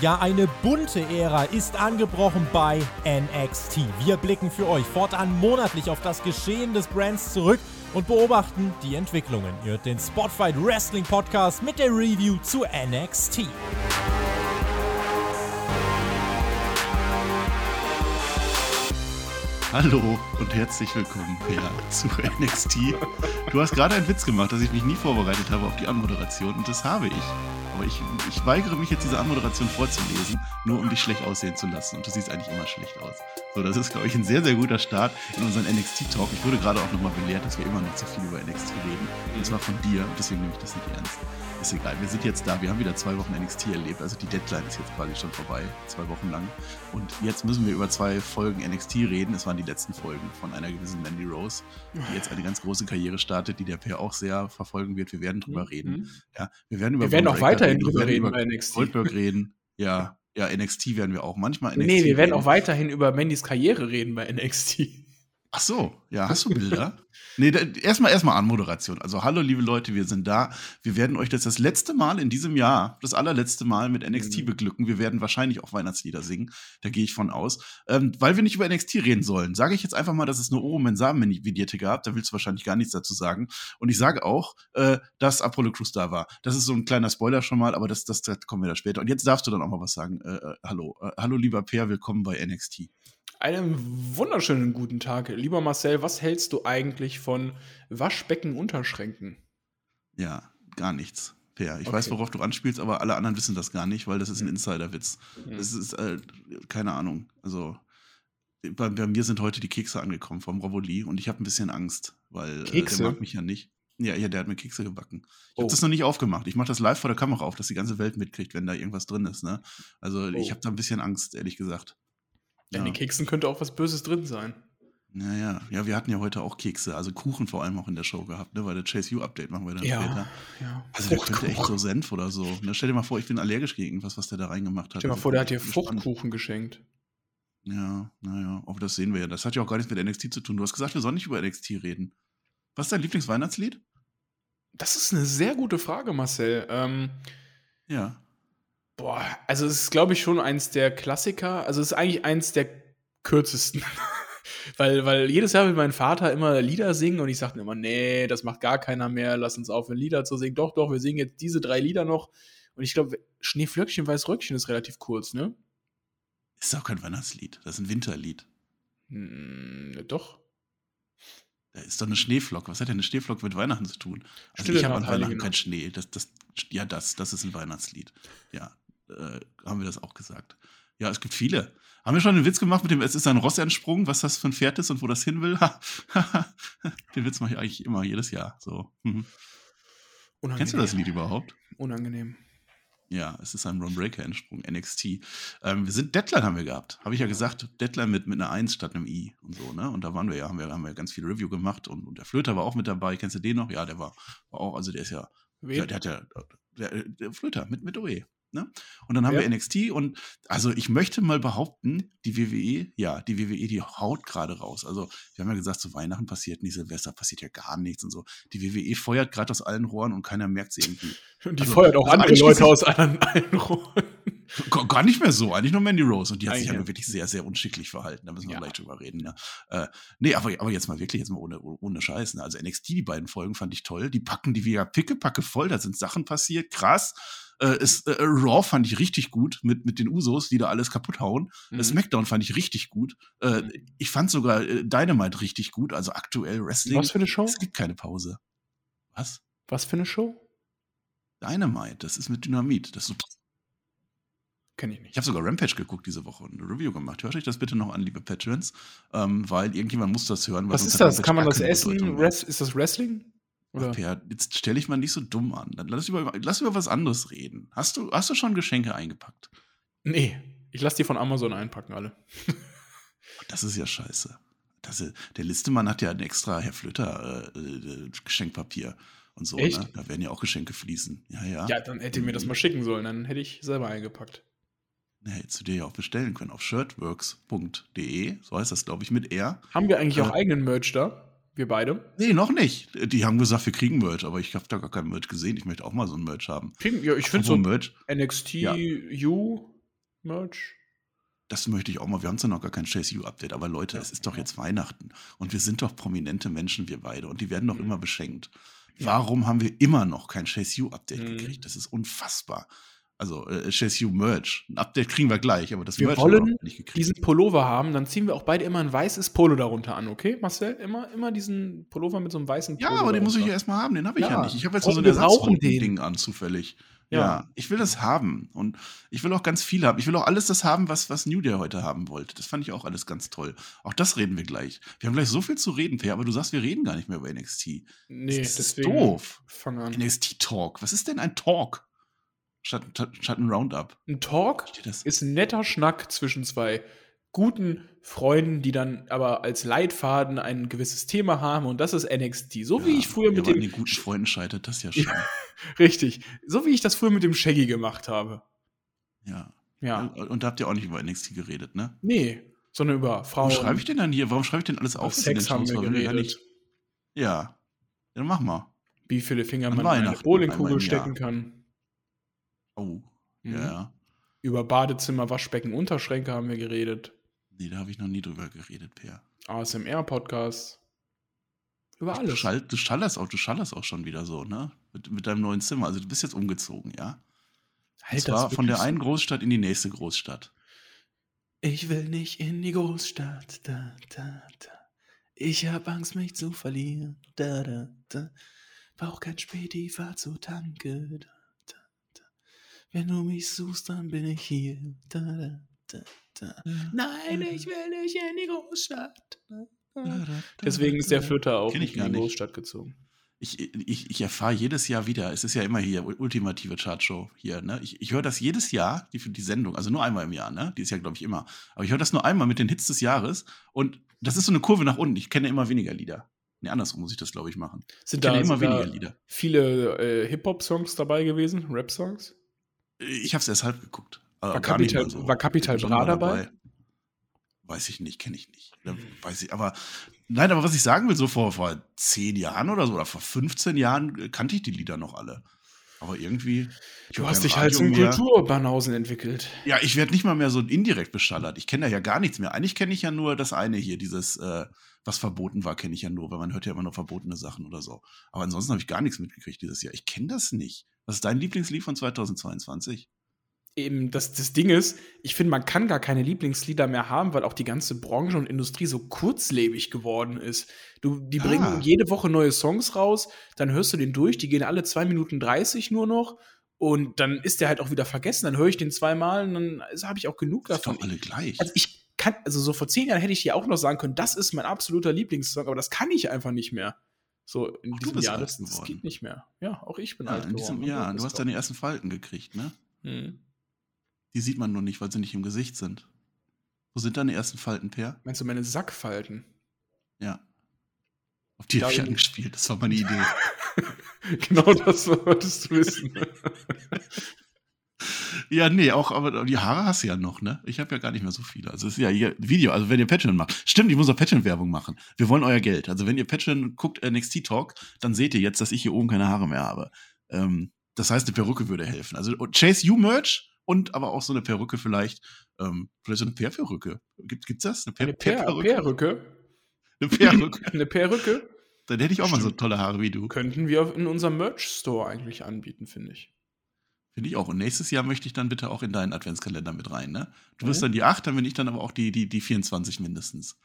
ja eine bunte Ära ist angebrochen bei NXT. Wir blicken für euch fortan monatlich auf das Geschehen des Brands zurück und beobachten die Entwicklungen. Ihr hört den Spotfight Wrestling Podcast mit der Review zu NXT. Hallo und herzlich willkommen, Peer, zu NXT. Du hast gerade einen Witz gemacht, dass ich mich nie vorbereitet habe auf die Anmoderation und das habe ich. Aber ich, ich weigere mich jetzt, diese Anmoderation vorzulesen, nur um dich schlecht aussehen zu lassen. Und du siehst eigentlich immer schlecht aus. So, das ist, glaube ich, ein sehr, sehr guter Start in unseren NXT-Talk. Ich wurde gerade auch nochmal belehrt, dass wir immer noch zu viel über NXT reden. Und zwar von dir. Und deswegen nehme ich das nicht ernst. Ist egal, wir sind jetzt da. Wir haben wieder zwei Wochen NXT erlebt. Also die Deadline ist jetzt quasi schon vorbei. Zwei Wochen lang. Und jetzt müssen wir über zwei Folgen NXT reden. Es waren die letzten Folgen von einer gewissen Mandy Rose, die jetzt eine ganz große Karriere startet, die der Per auch sehr verfolgen wird. Wir werden drüber mhm. reden. Ja, wir werden über wir werden auch weiterhin reden. drüber reden bei NXT. Goldberg reden. Ja, ja, NXT werden wir auch manchmal NXT. Nee, wir werden reden. auch weiterhin über Mandys Karriere reden bei NXT. Ach so, ja, hast du Bilder? nee, erstmal erstmal Anmoderation. Also hallo liebe Leute, wir sind da. Wir werden euch das das letzte Mal in diesem Jahr, das allerletzte Mal mit NXT mhm. beglücken. Wir werden wahrscheinlich auch Weihnachtslieder singen, da gehe ich von aus. Ähm, weil wir nicht über NXT reden sollen, sage ich jetzt einfach mal, dass es eine Oro Mensah-Vignette gab. Da willst du wahrscheinlich gar nichts dazu sagen. Und ich sage auch, äh, dass Apollo Crews da war. Das ist so ein kleiner Spoiler schon mal, aber das, das, das kommen wir da später. Und jetzt darfst du dann auch mal was sagen. Äh, äh hallo, äh, hallo lieber Per, willkommen bei NXT. Einen wunderschönen guten Tag. Lieber Marcel, was hältst du eigentlich von Waschbecken-Unterschränken? Ja, gar nichts. Fair. Ich okay. weiß, worauf du anspielst, aber alle anderen wissen das gar nicht, weil das ist ein Insiderwitz. Mhm. Das ist, äh, keine Ahnung. Also, bei, bei, mir sind heute die Kekse angekommen vom Rovoli und ich habe ein bisschen Angst, weil äh, der mag mich ja nicht. Ja, ja, der hat mir Kekse gebacken. Ich oh. habe das noch nicht aufgemacht. Ich mache das live vor der Kamera auf, dass die ganze Welt mitkriegt, wenn da irgendwas drin ist. Ne? Also, oh. ich habe da ein bisschen Angst, ehrlich gesagt. Ja. In den Keksen könnte auch was Böses drin sein. Naja, ja, wir hatten ja heute auch Kekse, also Kuchen vor allem auch in der Show gehabt, ne? Weil der Chase U-Update machen wir dann ja, später. Ja. Also der könnte echt so Senf oder so. Ne? Stell dir mal vor, ich bin allergisch gegen irgendwas, was der da reingemacht hat. Stell dir mal vor, der hat dir Fruchtkuchen geschenkt. Ja, naja, aber das sehen wir ja. Das hat ja auch gar nichts mit NXT zu tun. Du hast gesagt, wir sollen nicht über NXT reden. Was ist dein Lieblingsweihnachtslied? Das ist eine sehr gute Frage, Marcel. Ähm, ja. Boah, also es ist, glaube ich, schon eins der Klassiker. Also es ist eigentlich eins der kürzesten. weil, weil jedes Jahr will mein Vater immer Lieder singen und ich sagte immer, nee, das macht gar keiner mehr, lass uns aufhören, Lieder zu singen. Doch, doch, wir singen jetzt diese drei Lieder noch. Und ich glaube, Schneeflöckchen, Weißröckchen ist relativ kurz, ne? Ist auch kein Weihnachtslied, das ist ein Winterlied. Hm, doch. Da ist doch eine Schneeflocke. Was hat denn eine Schneeflocke mit Weihnachten zu tun? Also Stille ich habe an Weihnachten keinen Schnee. Das, das, ja, das, das ist ein Weihnachtslied. Ja, äh, haben wir das auch gesagt. Ja, es gibt viele. Haben wir schon einen Witz gemacht mit dem, es ist ein Ross entsprungen, was das für ein Pferd ist und wo das hin will? Den Witz mache ich eigentlich immer, jedes Jahr. So. Mhm. Kennst du das Lied überhaupt? Unangenehm. Ja, es ist ein Ron Breaker entsprung, NXT. Ähm, wir sind Deadline haben wir gehabt. Habe ich ja gesagt, Deadline mit, mit einer 1 statt einem I und so, ne? Und da waren wir ja, haben wir, haben wir ganz viel Review gemacht und, und der Flöter war auch mit dabei. Kennst du den noch? Ja, der war, war auch, also der ist ja, der, der, hat ja, der, der Flöter mit, mit OE. Ne? Und dann haben ja. wir NXT und also ich möchte mal behaupten, die WWE, ja, die WWE, die haut gerade raus. Also wir haben ja gesagt, zu Weihnachten passiert nicht, Silvester passiert ja gar nichts und so. Die WWE feuert gerade aus allen Rohren und keiner merkt sie irgendwie. Und die also, feuert auch also andere Leute aus allen, allen Rohren. Gar nicht mehr so, eigentlich nur Mandy Rose. Und die hat sich ja wirklich sehr, sehr unschicklich verhalten. Da müssen wir ja. gleich drüber reden. Ne? Äh, nee, aber, aber jetzt mal wirklich, jetzt mal ohne, ohne Scheiß. Ne? Also NXT, die beiden Folgen fand ich toll. Die packen die wieder pickepacke voll. Da sind Sachen passiert. Krass. Äh, ist, äh, Raw fand ich richtig gut mit, mit den Usos, die da alles kaputt hauen. Mhm. SmackDown fand ich richtig gut. Äh, mhm. ich fand sogar äh, Dynamite richtig gut. Also aktuell Wrestling. Was für eine Show? Es gibt keine Pause. Was? Was für eine Show? Dynamite, das ist mit Dynamit. Das ist so Kenne ich nicht. Ich habe sogar Rampage geguckt diese Woche und eine Review gemacht. Hört euch das bitte noch an, liebe Patrons, ähm, weil irgendjemand muss das hören. Was ist das? Kann man das essen? ist das Wrestling? Oder? Ach, per, jetzt stelle ich mal nicht so dumm an. Dann lass über, lass über was anderes reden. Hast du, hast du schon Geschenke eingepackt? Nee, ich lasse die von Amazon einpacken, alle. das ist ja scheiße. Das, der Listemann hat ja ein extra Herr Flöter äh, äh, Geschenkpapier und so. Echt? Ne? Da werden ja auch Geschenke fließen. Ja, ja. Ja, dann hätte ihr mir das mal schicken sollen, dann hätte ich selber eingepackt. Hättest du dir ja auch bestellen können auf shirtworks.de, so heißt das, glaube ich, mit R. Haben wir eigentlich äh, auch eigenen Merch da? Wir beide? Nee, noch nicht. Die haben gesagt, wir kriegen Merch, aber ich habe da gar kein Merch gesehen. Ich möchte auch mal so ein Merch haben. Ja, ich finde so ein Merch. NXT ja. U Merch. Das möchte ich auch mal. Wir haben zwar noch gar kein Chase U-Update, aber Leute, Ja, es ist doch jetzt Weihnachten und wir sind doch prominente Menschen, wir beide, und die werden doch Mhm. immer beschenkt. Warum haben wir immer noch kein Chase U-Update Mhm. gekriegt? Das ist unfassbar. Also, äh, Chase Merch. Ein Update kriegen wir gleich, aber das Wir Merch haben wir wollen noch nicht gekriegt. Diesen Pullover haben, dann ziehen wir auch beide immer ein weißes Polo darunter an, okay, Marcel? Immer, immer diesen Pullover mit so einem weißen Ja, Polo. aber den muss ich ja erstmal haben, den habe ich ja, Ja, nicht. Ich habe jetzt nur so ein wir. Ersatzrunden-Ding an, zufällig. Ja. Ja. ich will das haben. Und ich will auch ganz viel haben. Ich will auch alles das haben, was, was New Day heute haben wollte. Das fand ich auch alles ganz toll. Auch das reden wir gleich. Wir haben gleich so viel zu reden, Per, aber du sagst, wir reden gar nicht mehr über NXT. Nee, das ist deswegen. doof. Fang an. NXT Talk. Was ist denn ein Talk? Statt, statt, ein Roundup. Ein Talk ist ein netter Schnack zwischen zwei guten Freunden, die dann aber als Leitfaden ein gewisses Thema haben und das ist NXT. So wie Ja, ich früher mit dem den guten Freunden scheitert das ja schon. richtig, so wie ich das früher mit dem Shaggy gemacht habe. ja. Ja, Und da habt ihr auch nicht über NXT geredet, ne? nee, sondern über Frauen. Warum schreibe ich denn dann hier? Warum schreibe ich denn alles auf? Sex haben wir geredet. nicht- Ja. Ja, dann mach mal. Wie viele Finger An man in eine Bowlingkugel stecken kann. Oh. Mhm. Ja. Über Badezimmer, Waschbecken, Unterschränke haben wir geredet. Nee, da habe ich noch nie drüber geredet, Per. ASMR-Podcast. Über Du, alles. schall, du schallerst auch, du schallerst auch schon wieder so, ne? Mit, mit deinem neuen Zimmer. Also du bist jetzt umgezogen, ja? Halt Und zwar das von der einen Großstadt in die nächste Großstadt. Ich will nicht in die Großstadt. Da, da, da. Ich hab Angst, mich zu verlieren. Da, da, da. Brauch kein Späti, fahr zur Tanke. Da. Wenn du mich suchst, dann bin ich hier. Da, da, da, da. Nein, ich will nicht in die Großstadt. Deswegen ist der Fürther auch ich nicht in die. Großstadt gezogen. Ich, ich, ich erfahre jedes Jahr wieder, es ist ja immer hier, ultimative Chartshow hier, ne? Ich, ich höre das jedes Jahr, die, die Sendung, also nur einmal im Jahr, ne? Die ist ja, glaube ich, immer. Aber ich höre das nur einmal mit den Hits des Jahres und das ist so eine Kurve nach unten. Ich kenne immer weniger Lieder. Nee, andersrum muss ich das, glaube ich, machen. Ich Sind kenne da, immer sind da weniger Lieder. viele äh, Hip-Hop-Songs dabei gewesen? Rap-Songs? Ich habe es erst halb geguckt. War Äh, nicht Capital- mal war Capital Bra mal dabei? Weiß ich nicht, kenne ich nicht. Weiß ich, aber nein, aber was ich sagen will, so vor, vor zehn Jahren oder so oder vor 15 Jahren äh, kannte ich die Lieder noch alle. Aber irgendwie. Du hast dich halt zum mehr. Kulturbanausen entwickelt. Ja, ich werde nicht mal mehr so indirekt beschallert. Ich kenne da ja gar nichts mehr. Eigentlich kenne ich ja nur das eine hier, dieses, äh, was verboten war, kenne ich ja nur, weil man hört ja immer nur verbotene Sachen oder so. Aber ansonsten habe ich gar nichts mitgekriegt dieses Jahr. Ich kenne das nicht. Was ist dein Lieblingslied von 2022? Eben, das, das Ding ist, ich finde, man kann gar keine Lieblingslieder mehr haben, weil auch die ganze Branche und Industrie so kurzlebig geworden ist. Du, die Ah. bringen jede Woche neue Songs raus, dann hörst du den durch, die gehen alle 2 Minuten 30 nur noch und dann ist der halt auch wieder vergessen. Dann höre ich den zweimal und dann habe ich auch genug Das ist davon. doch alle gleich. Also ich kann, also so vor zehn Jahren hätte ich dir auch noch sagen können, das ist mein absoluter Lieblingssong, aber das kann ich einfach nicht mehr. So in Auch du diesem Jahr, das, das geht nicht mehr. Ja, auch ich bin ja, alt in diesem geworden. Jahr. Das Du hast deine ersten Falten gekriegt, ne? doch- Hm. Die sieht man nur nicht, weil sie nicht im Gesicht sind. Wo sind deine ersten Falten, Per? Meinst du meine Sackfalten? Ja. Auf die habe ich angespielt. Das war meine Idee. genau das wolltest du wissen. Ja, nee, auch, aber die Haare hast du ja noch, ne? Ich habe ja gar nicht mehr so viele. Also es ist ja hier Video, also wenn ihr Patreon macht. Stimmt, ich muss auch Patreon-Werbung machen. Wir wollen euer Geld. Also wenn ihr Patreon guckt, NXT Talk, dann seht ihr jetzt, dass ich hier oben keine Haare mehr habe. Ähm, das heißt, eine Perücke würde helfen. Also Chase You Merch und aber auch so eine Perücke vielleicht. Ähm, vielleicht so eine Peer-Perücke. Gibt, gibt's das? Eine Eine Per-? Perücke. Eine Perücke. Eine Perücke Dann hätte ich auch mal so Stimmt. tolle Haare wie du. könnten wir in unserem Merch-Store eigentlich anbieten, finde ich. Finde ich auch. Und nächstes Jahr möchte ich dann bitte auch in deinen Adventskalender mit rein, ne? Du wirst Mhm. dann die 8, dann bin ich dann aber auch die, die, die 24 mindestens.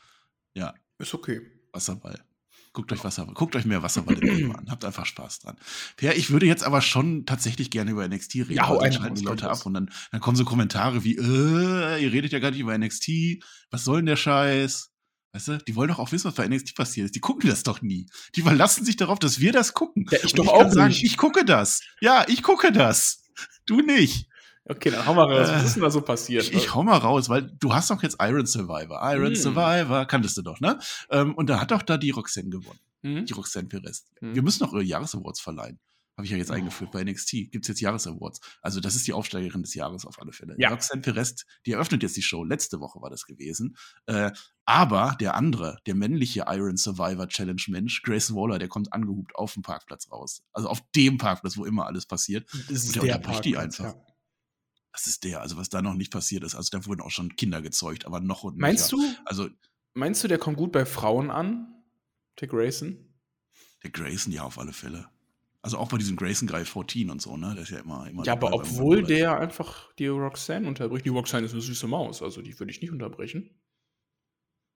Ja, Ist okay. Wasserball. Guckt euch Wasserball. Guckt euch mehr Wasserball an. Habt einfach Spaß dran. Per, ich würde jetzt aber schon tatsächlich gerne über NXT reden. Ja, sonst schalten die Leute ab und dann, dann kommen so Kommentare wie, äh, ihr redet ja gar nicht über NXT. Was soll denn der Scheiß? Weißt du, die wollen doch auch wissen, was bei NXT passiert ist. Die gucken das doch nie. Die verlassen sich darauf, dass wir das gucken. Ja, ich Und doch kann auch sagen, nicht. ich gucke das. Ja, ich gucke das. Du nicht. Okay, dann hau mal raus. Äh, Was ist denn da so passiert? Ich, ich hau mal raus, weil du hast doch jetzt Iron Survivor. Iron Mm. Survivor, kanntest du doch, ne? Ähm, und da hat doch da die Roxanne gewonnen. Hm? Die Roxanne Perez. Hm. Wir müssen noch ihre Jahresawards verleihen. Habe ich ja jetzt Oh. eingeführt. Bei NXT gibt's jetzt Jahresawards. Also das ist die Aufsteigerin des Jahres auf alle Fälle. Ja. Roxanne Perez, die eröffnet jetzt die Show. Letzte Woche war das gewesen. Äh, aber der andere, der männliche Iron Survivor Challenge Mensch, Grace Waller, der kommt angehubt auf dem Parkplatz raus. Also auf dem Parkplatz, wo immer alles passiert. Das Und der unterbricht die einfach. Das ist der, also was da noch nicht passiert ist. Also da wurden auch schon Kinder gezeugt, aber noch und Meinst nöcher. du, Also meinst du, der kommt gut bei Frauen an? Der Grayson? der Grayson, ja, auf alle Fälle. Also auch bei diesem Grayson Guy 14 und so, ne? Der ist ja immer. immer Ja, aber obwohl der einfach die Roxanne unterbricht. Die Roxanne ist eine süße Maus, also die würde ich nicht unterbrechen.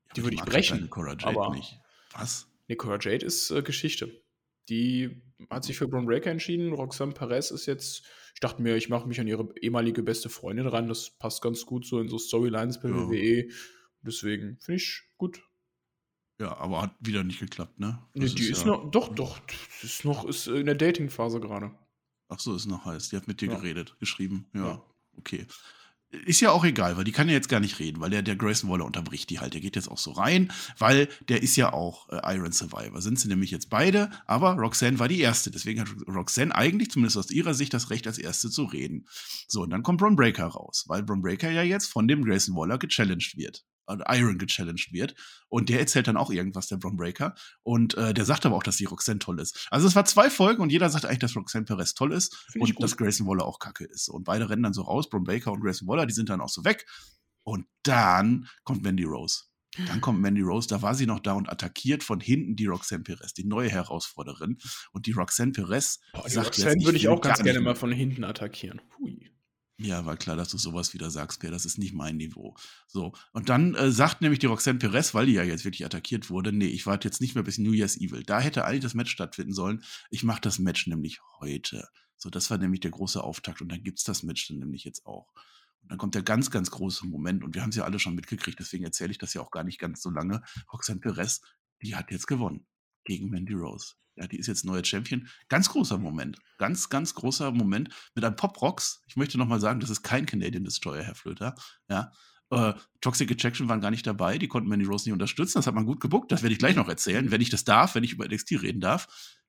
Ja, die würde ich brechen, Cora Jade aber- nicht. Was? Nicola Jade ist äh, Geschichte. Die hat sich für Braun Breaker entschieden. Roxanne Perez ist jetzt, ich dachte mir, ich mache mich an ihre ehemalige beste Freundin ran. Das passt ganz gut so in so Storylines bei Ja. WWE. Deswegen finde ich gut. Ja, aber hat wieder nicht geklappt, ne? Nee, Das die ist, ja- noch, doch, doch, ist noch ist in der Dating-Phase gerade. Ach so, ist noch heiß. Die hat mit dir Ja. geredet, geschrieben. Ja, Ja. okay. Ist ja auch egal, weil die kann ja jetzt gar nicht reden, weil der, der Grayson Waller unterbricht die halt. Der geht jetzt auch so rein, weil der ist ja auch äh, Iron Survivor. Sind sie nämlich jetzt beide, aber Roxanne war die erste. Deswegen hat Roxanne eigentlich, zumindest aus ihrer Sicht, das Recht, als erste zu reden. So, und dann kommt Bron Breaker raus, weil Bron Breaker ja jetzt von dem Grayson Waller gechallenged wird. Iron gechallenged wird. Und der erzählt dann auch irgendwas, der Bron Breaker. Und äh, der sagt aber auch, dass die Roxanne toll ist. Also es war zwei Folgen und jeder sagt eigentlich, dass Roxanne Perez toll ist Finde ich und dass Grayson Waller auch kacke ist. Und beide rennen dann so raus, Bron Baker und Grayson Waller, die sind dann auch so weg. Und dann kommt Mandy Rose. Dann kommt Mandy Rose, da war sie noch da und attackiert von hinten die Roxanne Perez, die neue Herausforderin. Und die Roxanne Perez Boah, die sagt Roxanne jetzt, würde ich auch ganz gerne mal von hinten attackieren. Hui. Ja, war klar, dass du sowas wieder sagst, Per. Das ist nicht mein Niveau. So. Und dann äh, sagt nämlich die Roxanne Perez, weil die ja jetzt wirklich attackiert wurde, nee, ich warte jetzt nicht mehr bis New Year's Evil. Da hätte eigentlich das Match stattfinden sollen. Ich mache das Match nämlich heute. So, das war nämlich der große Auftakt. Und dann gibt's das Match dann nämlich jetzt auch. Und dann kommt der ganz, ganz große Moment. Und wir haben es ja alle schon mitgekriegt, deswegen erzähle ich das ja auch gar nicht ganz so lange. Roxanne Perez, die hat jetzt gewonnen. Gegen Mandy Rose. Ja, die ist jetzt neue Champion. Ganz großer Moment. Ganz, ganz großer Moment mit einem Pop Rocks. Ich möchte nochmal sagen, das ist kein Canadian Destroyer, Herr Flöter. Ja. Äh, Toxic Attraction waren gar nicht dabei. Die konnten Mandy Rose nicht unterstützen. Das hat man gut gebuckt. Das werde ich gleich noch erzählen, wenn ich das darf, wenn ich über NXT reden darf.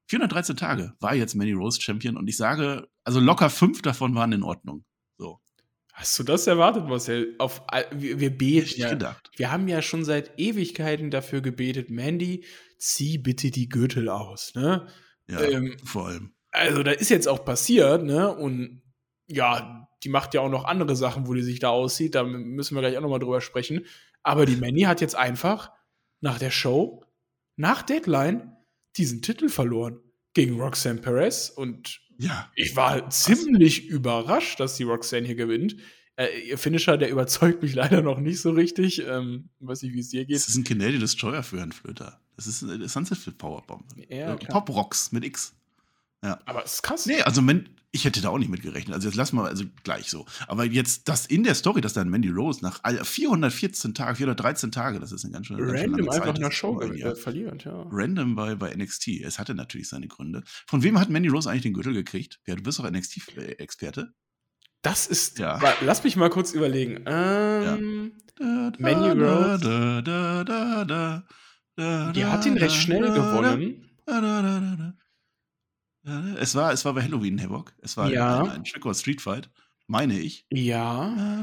413 Tage war jetzt Mandy Rose Champion und ich sage, also locker fünf davon waren in Ordnung. Hast du das erwartet, Marcel? Auf, wir, wir beten ja. gedacht. Wir haben ja schon seit Ewigkeiten dafür gebetet, Mandy, zieh bitte die Gürtel aus, ne? Ja, Ähm, vor allem. Also, das ist jetzt auch passiert, ne? Und ja, die macht ja auch noch andere Sachen, wo die sich da aussieht. Da müssen wir gleich auch nochmal drüber sprechen. Aber die Mandy hat jetzt einfach nach der Show, nach Deadline, diesen Titel verloren gegen Roxanne Perez. Und Ja. ich war ziemlich überrascht, dass die Roxanne hier gewinnt. Äh, ihr Finisher, der überzeugt mich leider noch nicht so richtig. Ähm, weiß nicht, wie es dir geht. Das ist ein Canadian Destroyer für Herrn Flöter. Das ist eine Sunset Powerbomb. Ja, Äh. Pop Rocks mit X. Aber es ist krass. Nee, also wenn, ich hätte da auch nicht mit gerechnet. Also jetzt lassen wir also gleich so. Aber jetzt das in der Story, dass dann Mandy Rose nach all- 414 Tagen, 413 Tage, das ist eine ganz schön ganz Random lange einfach Zeit, in der Show ein äh, verliert, ja. Random bei, bei NXT. Es hatte natürlich seine Gründe. Von wem hat Mandy Rose eigentlich den Gürtel gekriegt? Ja, du bist doch NXT-Experte. Das ist. Ja. Wa- Lass mich mal kurz überlegen. Ähm, Mandy Rose. Die hat ihn recht da, schnell da, gewonnen. Ja, es war, es war bei Halloween Havoc. Es war ja. ein, ein Trick or Street Fight, meine ich. Ja.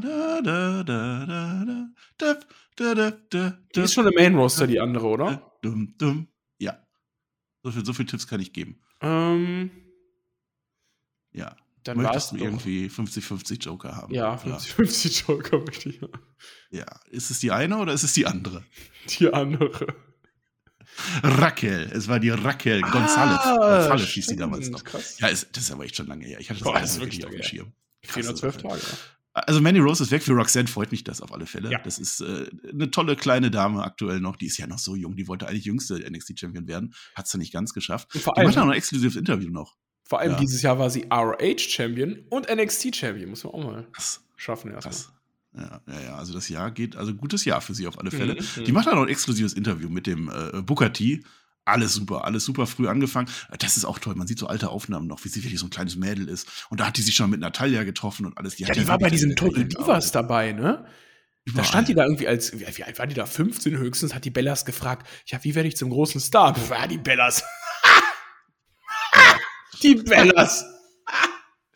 Die ist schon im Main Roster die andere, oder? Dum, dum. Ja. So viel, so viel Tipps kann ich geben. Ähm. Ja. Dann Möchtest du irgendwie 50-50 Joker haben? Ja, 50-50 Joker möchte ich haben. Ja. Ist es die eine oder ist es die andere? Die andere. Raquel. Es war die Raquel González. Ah, González hieß sie damals noch. Krass. Ja, ist, das ist aber echt schon lange her. Ich hatte das Boah, das wirklich auf dem Schirm. Krasse 412 Sache. Tage. Also Manny Rose ist weg. Für Roxanne freut mich das auf alle Fälle. Ja. Das ist äh, eine tolle kleine Dame aktuell noch. Die ist ja noch so jung. Die wollte eigentlich jüngste NXT-Champion werden. Hat sie nicht ganz geschafft. Und vor Die macht auch allem, noch ein exklusives Interview noch. vor allem ja. dieses Jahr war sie ROH-Champion und NXT-Champion. Muss man auch mal schaffen erstmal. Ja, ja, ja. Also das Jahr geht, also gutes Jahr für sie auf alle Fälle. Mhm, Die mhm. macht auch noch ein exklusives Interview mit dem äh, Booker T. Alles super, alles super früh angefangen. Das ist auch toll. Man sieht so alte Aufnahmen noch, wie sie wirklich so ein kleines Mädel ist. Und da hat die sich schon mit Natalia getroffen und alles. Ja, hat die war bei der Total Divas dabei, ne? Da Überall. stand die da irgendwie als, wie alt war die da? 15 höchstens, hat die Bellas gefragt, ja, wie werde ich zum großen Star? Ja, die Bellas. die Bellas.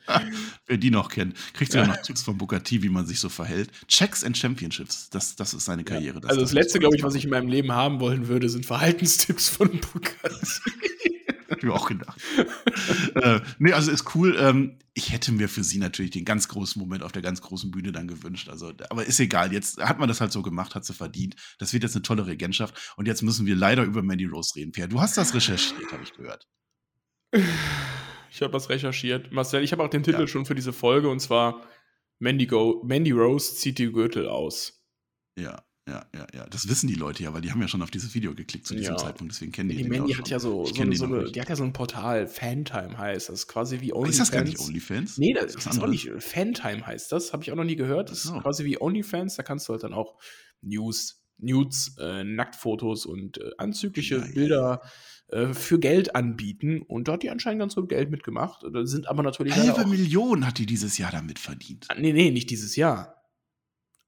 Wer die noch kennt, kriegt sogar noch Tipps von Booker T, wie man sich so verhält. Checks and Championships, das, das ist seine Karriere. also das letzte, glaube ich, was ich in meinem Leben haben wollen würde, sind Verhaltenstipps von Bugatti. Hab ich mir auch gedacht. äh, nee, also ist cool. Ähm, ich hätte mir für sie natürlich den ganz großen Moment auf der ganz großen Bühne dann gewünscht. Also, aber ist egal. Jetzt hat man das halt so gemacht, hat sie verdient. Das wird jetzt eine tolle Regentschaft. Und jetzt müssen wir leider über Mandy Rose reden. Per, du hast das recherchiert, habe ich gehört. Ich habe das recherchiert. Marcel, ich habe auch den Titel ja. schon für diese Folge und zwar Mandy, Go Mandy Rose zieht die Gürtel aus. Ja. Ja, ja, ja. Das wissen die Leute ja, weil die haben ja schon auf dieses Video geklickt zu diesem ja. Zeitpunkt, deswegen kennen die, die Mandy hat ja so, so, eine, so eine, die hat ja so ein Portal, Fantime heißt das, ist quasi wie OnlyFans. Ist das gar nicht OnlyFans? Nee, das, das ist auch nicht, Fantime heißt das, habe ich auch noch nie gehört. Das ist quasi wie OnlyFans, da kannst du halt dann auch News, Nudes, äh, Nacktfotos und äh, anzügliche ja, Bilder äh, für Geld anbieten und da hat die anscheinend ganz gut Geld mitgemacht. Da sind aber natürlich. Halbe Million hat die dieses Jahr damit verdient. Ah, nee, nee, nicht dieses Jahr.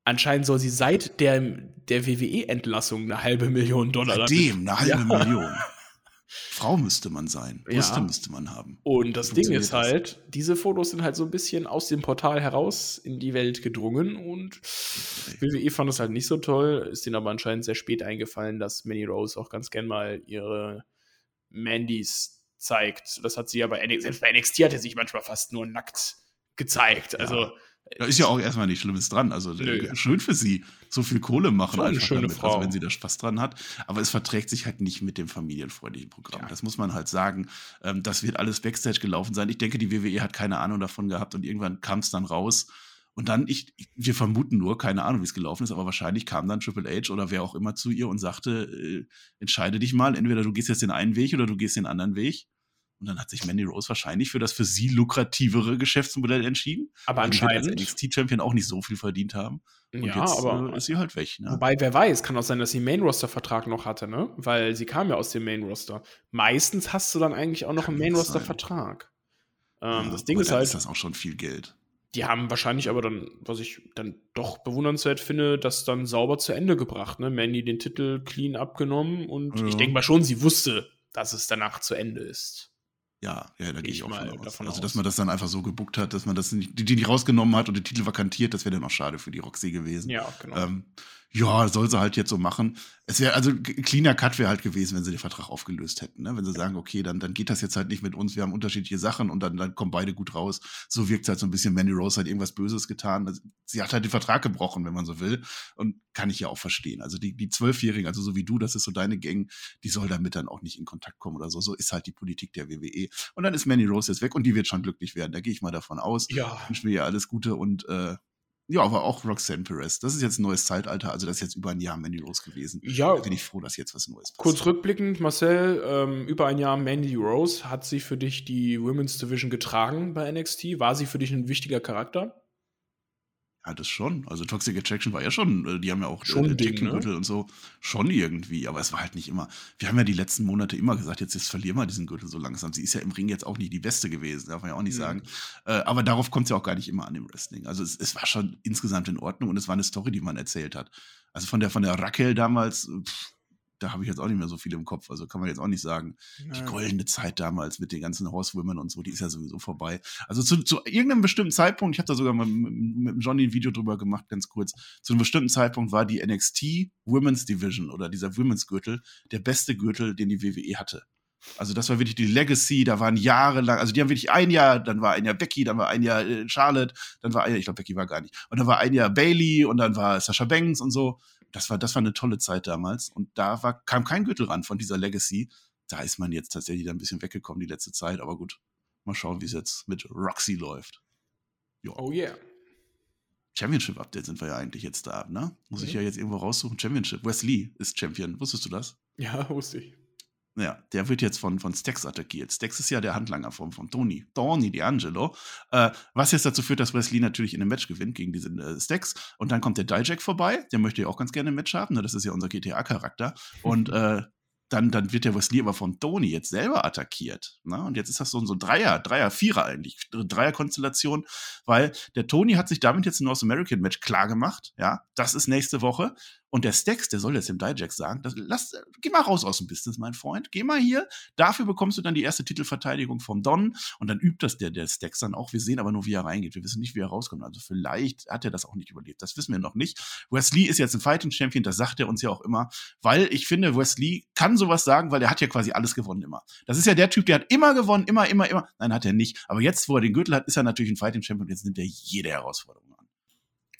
Anscheinend soll sie seit der, der WWE-Entlassung eine halbe Million Dollar. Seitdem eine halbe ja. Million. Frau müsste man sein. Brüste ja. müsste man haben. Und das Ding ist halt, das? diese Fotos sind halt so ein bisschen aus dem Portal heraus in die Welt gedrungen und okay. WWE fand es halt nicht so toll. Ist denen aber anscheinend sehr spät eingefallen, dass Manny Rose auch ganz gern mal ihre Mandys zeigt. Das hat sie ja bei NXT, selbst bei NXT hat er sich manchmal fast nur nackt gezeigt. Ja. Also da ist ja auch erstmal nichts Schlimmes dran. Also Nö. schön für sie. So viel Kohle machen eine schöne damit, Frau. also wenn sie da Spaß dran hat. Aber es verträgt sich halt nicht mit dem familienfreundlichen Programm. Ja. Das muss man halt sagen. Ähm, das wird alles Backstage gelaufen sein. Ich denke, die WWE hat keine Ahnung davon gehabt und irgendwann kam es dann raus. Und dann, ich, wir vermuten nur, keine Ahnung, wie es gelaufen ist, aber wahrscheinlich kam dann Triple H oder wer auch immer zu ihr und sagte, äh, entscheide dich mal, entweder du gehst jetzt den einen Weg oder du gehst den anderen Weg. Und dann hat sich Mandy Rose wahrscheinlich für das für sie lukrativere Geschäftsmodell entschieden. Aber anscheinend. als NXT-Champion auch nicht so viel verdient haben. Und ja, jetzt aber äh, ist sie halt weg. Ne? Wobei, wer weiß, kann auch sein, dass sie Main-Roster-Vertrag noch hatte, ne? Weil sie kam ja aus dem Main-Roster. Meistens hast du dann eigentlich auch noch kann einen Main-Roster-Vertrag. Ähm, ja, das Ding ist halt. ist das auch schon viel Geld. Die haben wahrscheinlich aber dann, was ich dann doch bewundernswert finde, das dann sauber zu Ende gebracht. Ne? Mandy den Titel clean abgenommen und ja. ich denke mal schon, sie wusste, dass es danach zu Ende ist. Ja, ja, da gehe ich, ich, auch mal von aus. also, dass man das dann einfach so gebuckt hat, dass man das nicht, die, die nicht rausgenommen hat und den Titel vakantiert, das wäre dann auch schade für die Roxy gewesen. Ja, genau. Ähm, ja, soll sie halt jetzt so machen. Es wäre, also cleaner Cut wäre halt gewesen, wenn sie den Vertrag aufgelöst hätten. Ne? Wenn sie sagen, okay, dann, dann geht das jetzt halt nicht mit uns, wir haben unterschiedliche Sachen und dann, dann kommen beide gut raus. So wirkt es halt so ein bisschen, Mandy Rose hat irgendwas Böses getan. Also, sie hat halt den Vertrag gebrochen, wenn man so will. Und kann ich ja auch verstehen. Also die, die Zwölfjährigen, also so wie du, das ist so deine Gang, die soll damit dann auch nicht in Kontakt kommen oder so. So ist halt die Politik der WWE. Und dann ist Mandy Rose jetzt weg und die wird schon glücklich werden. Da gehe ich mal davon aus. Ja. Ich wünsche mir ja alles Gute und äh, ja, aber auch Roxanne Perez. Das ist jetzt ein neues Zeitalter. Also, das ist jetzt über ein Jahr Mandy Rose gewesen. Ja. bin ich froh, dass jetzt was Neues passiert. Kurz rückblickend, Marcel, ähm, über ein Jahr Mandy Rose. Hat sie für dich die Women's Division getragen bei NXT? War sie für dich ein wichtiger Charakter? Ja, das schon. Also Toxic Attraction war ja schon, äh, die haben ja auch schon äh, Gürtel ne? und so. Schon irgendwie, aber es war halt nicht immer. Wir haben ja die letzten Monate immer gesagt, jetzt, jetzt verlieren wir diesen Gürtel so langsam. Sie ist ja im Ring jetzt auch nicht die Beste gewesen, darf man ja auch nicht mhm. sagen. Äh, aber darauf kommt es ja auch gar nicht immer an im Wrestling. Also es, es, war schon insgesamt in Ordnung und es war eine Story, die man erzählt hat. Also von der, von der Raquel damals, pff, da habe ich jetzt auch nicht mehr so viel im Kopf. Also kann man jetzt auch nicht sagen. Ja. Die goldene Zeit damals mit den ganzen Horsewomen und so, die ist ja sowieso vorbei. Also zu, zu irgendeinem bestimmten Zeitpunkt, ich habe da sogar mal mit, mit Johnny ein Video drüber gemacht, ganz kurz. Zu einem bestimmten Zeitpunkt war die NXT Women's Division oder dieser Women's Gürtel der beste Gürtel, den die WWE hatte. Also das war wirklich die Legacy, da waren Jahre lang, also die haben wirklich ein Jahr, dann war ein Jahr Becky, dann war ein Jahr äh, Charlotte, dann war ein Jahr, ich glaube Becky war gar nicht, und dann war ein Jahr Bailey und dann war Sasha Banks und so das war, das war eine tolle Zeit damals. Und da war, kam kein Gürtel ran von dieser Legacy. Da ist man jetzt tatsächlich ein bisschen weggekommen, die letzte Zeit. Aber gut, mal schauen, wie es jetzt mit Roxy läuft. Jo. Oh yeah. Championship-Update sind wir ja eigentlich jetzt da, ne? Muss okay. ich ja jetzt irgendwo raussuchen. Championship. Wesley ist Champion. Wusstest du das? Ja, wusste ich. Ja, der wird jetzt von, von Stax attackiert. Stax ist ja der Handlanger von, von Tony. Tony D'Angelo. Äh, was jetzt dazu führt, dass Wesley natürlich in einem Match gewinnt gegen diesen äh, Stax. Und dann kommt der Dijak vorbei. Der möchte ja auch ganz gerne ein Match haben. Ne? Das ist ja unser GTA-Charakter. Und äh, dann, dann wird der Wesley aber von Tony jetzt selber attackiert. Ne? Und jetzt ist das so, so ein Dreier, Dreier, Vierer eigentlich, Dreier-Konstellation, weil der Tony hat sich damit jetzt ein North American Match klar gemacht. Ja, das ist nächste Woche. Und der Stax, der soll jetzt dem Dijak sagen, das, lass, geh mal raus aus dem Business, mein Freund. Geh mal hier. Dafür bekommst du dann die erste Titelverteidigung vom Don. Und dann übt das der, der Stax dann auch. Wir sehen aber nur, wie er reingeht. Wir wissen nicht, wie er rauskommt. Also vielleicht hat er das auch nicht überlebt. Das wissen wir noch nicht. Wesley ist jetzt ein Fighting Champion. Das sagt er uns ja auch immer. Weil ich finde, Wesley kann sowas sagen, weil er hat ja quasi alles gewonnen immer. Das ist ja der Typ, der hat immer gewonnen. Immer, immer, immer. Nein, hat er nicht. Aber jetzt, wo er den Gürtel hat, ist er natürlich ein Fighting Champion. Jetzt nimmt er jede Herausforderung an.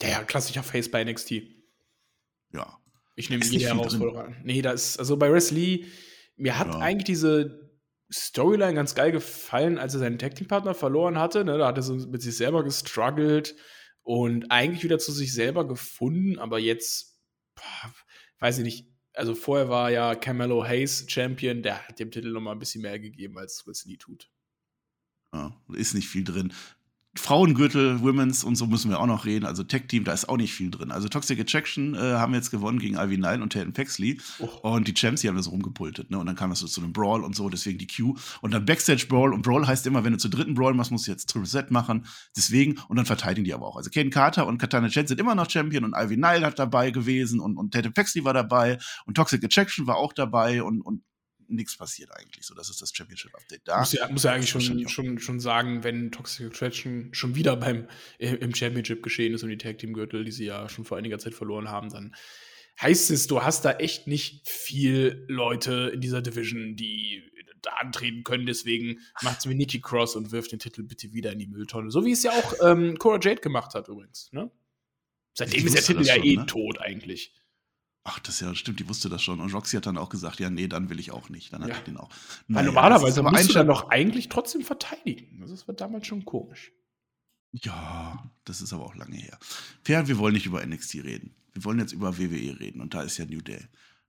Der ja, klassischer Face bei NXT. Ja. Ich nehme jede Herausforderung an. Nee, da ist, also bei Wesley, mir hat ja. eigentlich diese Storyline ganz geil gefallen, als er seinen Tag Team Partner verloren hatte. Ne? Da hat er so mit sich selber gestruggelt und eigentlich wieder zu sich selber gefunden, aber jetzt, boah, weiß ich nicht. Also vorher war ja Camelo Hayes Champion, der hat dem Titel nochmal ein bisschen mehr gegeben, als Wesley tut. Ja, ist nicht viel drin. Frauengürtel, Women's und so müssen wir auch noch reden. Also Tech Team, da ist auch nicht viel drin. Also Toxic Attraction äh, haben jetzt gewonnen gegen Ivy Nile und Tatum Paxley. Oh. Und die Champs, die haben das rumgepultet. Ne? Und dann kam das so zu einem Brawl und so, deswegen die Q. Und dann Backstage Brawl. Und Brawl heißt immer, wenn du zu dritten Brawl machst, musst du jetzt zu Reset machen. Deswegen, und dann verteidigen die aber auch. Also Ken Carter und Katana Chen sind immer noch Champion und Ivy Nile hat dabei gewesen und, und Tatum Paxley war dabei und Toxic Attraction war auch dabei und, und nichts passiert eigentlich. So, das ist das Championship-Update da. Muss ja, muss ja eigentlich schon, schon, schon sagen, wenn Toxic Attraction schon wieder beim, im Championship geschehen ist und die Tag Team-Gürtel, die sie ja schon vor einiger Zeit verloren haben, dann heißt es, du hast da echt nicht viel Leute in dieser Division, die da antreten können. Deswegen macht es wie Nikki Cross und wirft den Titel bitte wieder in die Mülltonne. So wie es ja auch ähm, Cora Jade gemacht hat übrigens. Ne? Seitdem ist der Titel ja eh ne? tot eigentlich. Ach, das ja stimmt, die wusste das schon. Und Roxy hat dann auch gesagt, ja, nee, dann will ich auch nicht. Dann hat ja. ich den auch. Naja, normalerweise musst du dann doch eigentlich trotzdem verteidigen. Das war damals schon komisch. Ja, das ist aber auch lange her. Fair, wir wollen nicht über NXT reden. Wir wollen jetzt über WWE reden und da ist ja New Day.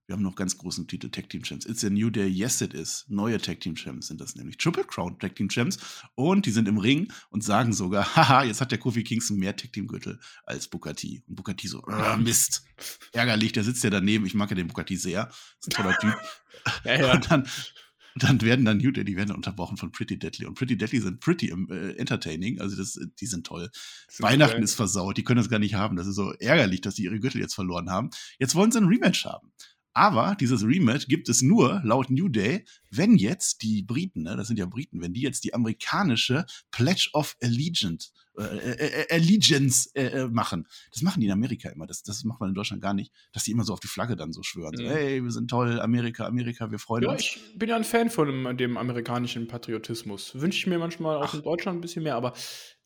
Wir haben noch ganz großen Titel Tag Team Champs. It's a New Day, yes it is. Neue Tag Team Champs sind das nämlich. Triple Crown Tag Team Champs. Und die sind im Ring und sagen sogar, haha, jetzt hat der Kofi Kingston mehr Tag Team Gürtel als Booker T. Und Booker T so, Mist. Ärgerlich, der sitzt ja daneben. Ich mag ja den Booker T sehr. Ist ein toller Typ. ja, ja. Und dann, dann werden dann New Day, die werden unterbrochen von Pretty Deadly. Und Pretty Deadly sind pretty äh, entertaining, also das, die sind toll. Das Weihnachten geil. ist versaut, die können das gar nicht haben. Das ist so ärgerlich, dass sie ihre Gürtel jetzt verloren haben. Jetzt wollen sie ein Rematch haben. Aber dieses Rematch gibt es nur laut New Day, wenn jetzt die Briten, ne, das sind ja Briten, wenn die jetzt die amerikanische Pledge of Allegiance, äh, äh, äh Allegiance äh, äh, machen. Das machen die in Amerika immer. Das, das macht man in Deutschland gar nicht, dass die immer so auf die Flagge dann so schwören. So, mhm. hey, wir sind toll, Amerika, Amerika, wir freuen ja, uns. Ich bin ja ein Fan von dem, dem amerikanischen Patriotismus. Wünsche ich mir manchmal auch Ach. in Deutschland ein bisschen mehr, aber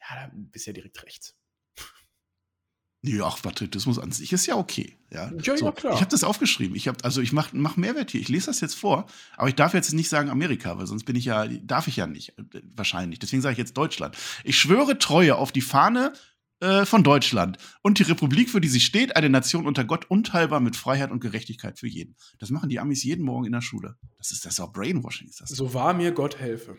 ja, da bist ja direkt rechts. Ja, auch Patriotismus an sich ist ja okay. Ja, ja, so, ja klar. Ich habe das aufgeschrieben. Ich habe also ich mache mach Mehrwert hier. Ich lese das jetzt vor, aber ich darf jetzt nicht sagen Amerika, weil sonst bin ich ja darf ich ja nicht wahrscheinlich. Deswegen sage ich jetzt Deutschland. Ich schwöre Treue auf die Fahne äh, von Deutschland und die Republik, für die sie steht, eine Nation unter Gott unteilbar mit Freiheit und Gerechtigkeit für jeden. Das machen die Amis jeden Morgen in der Schule. Das ist das ist auch Brainwashing ist das. So wahr mir Gott helfe.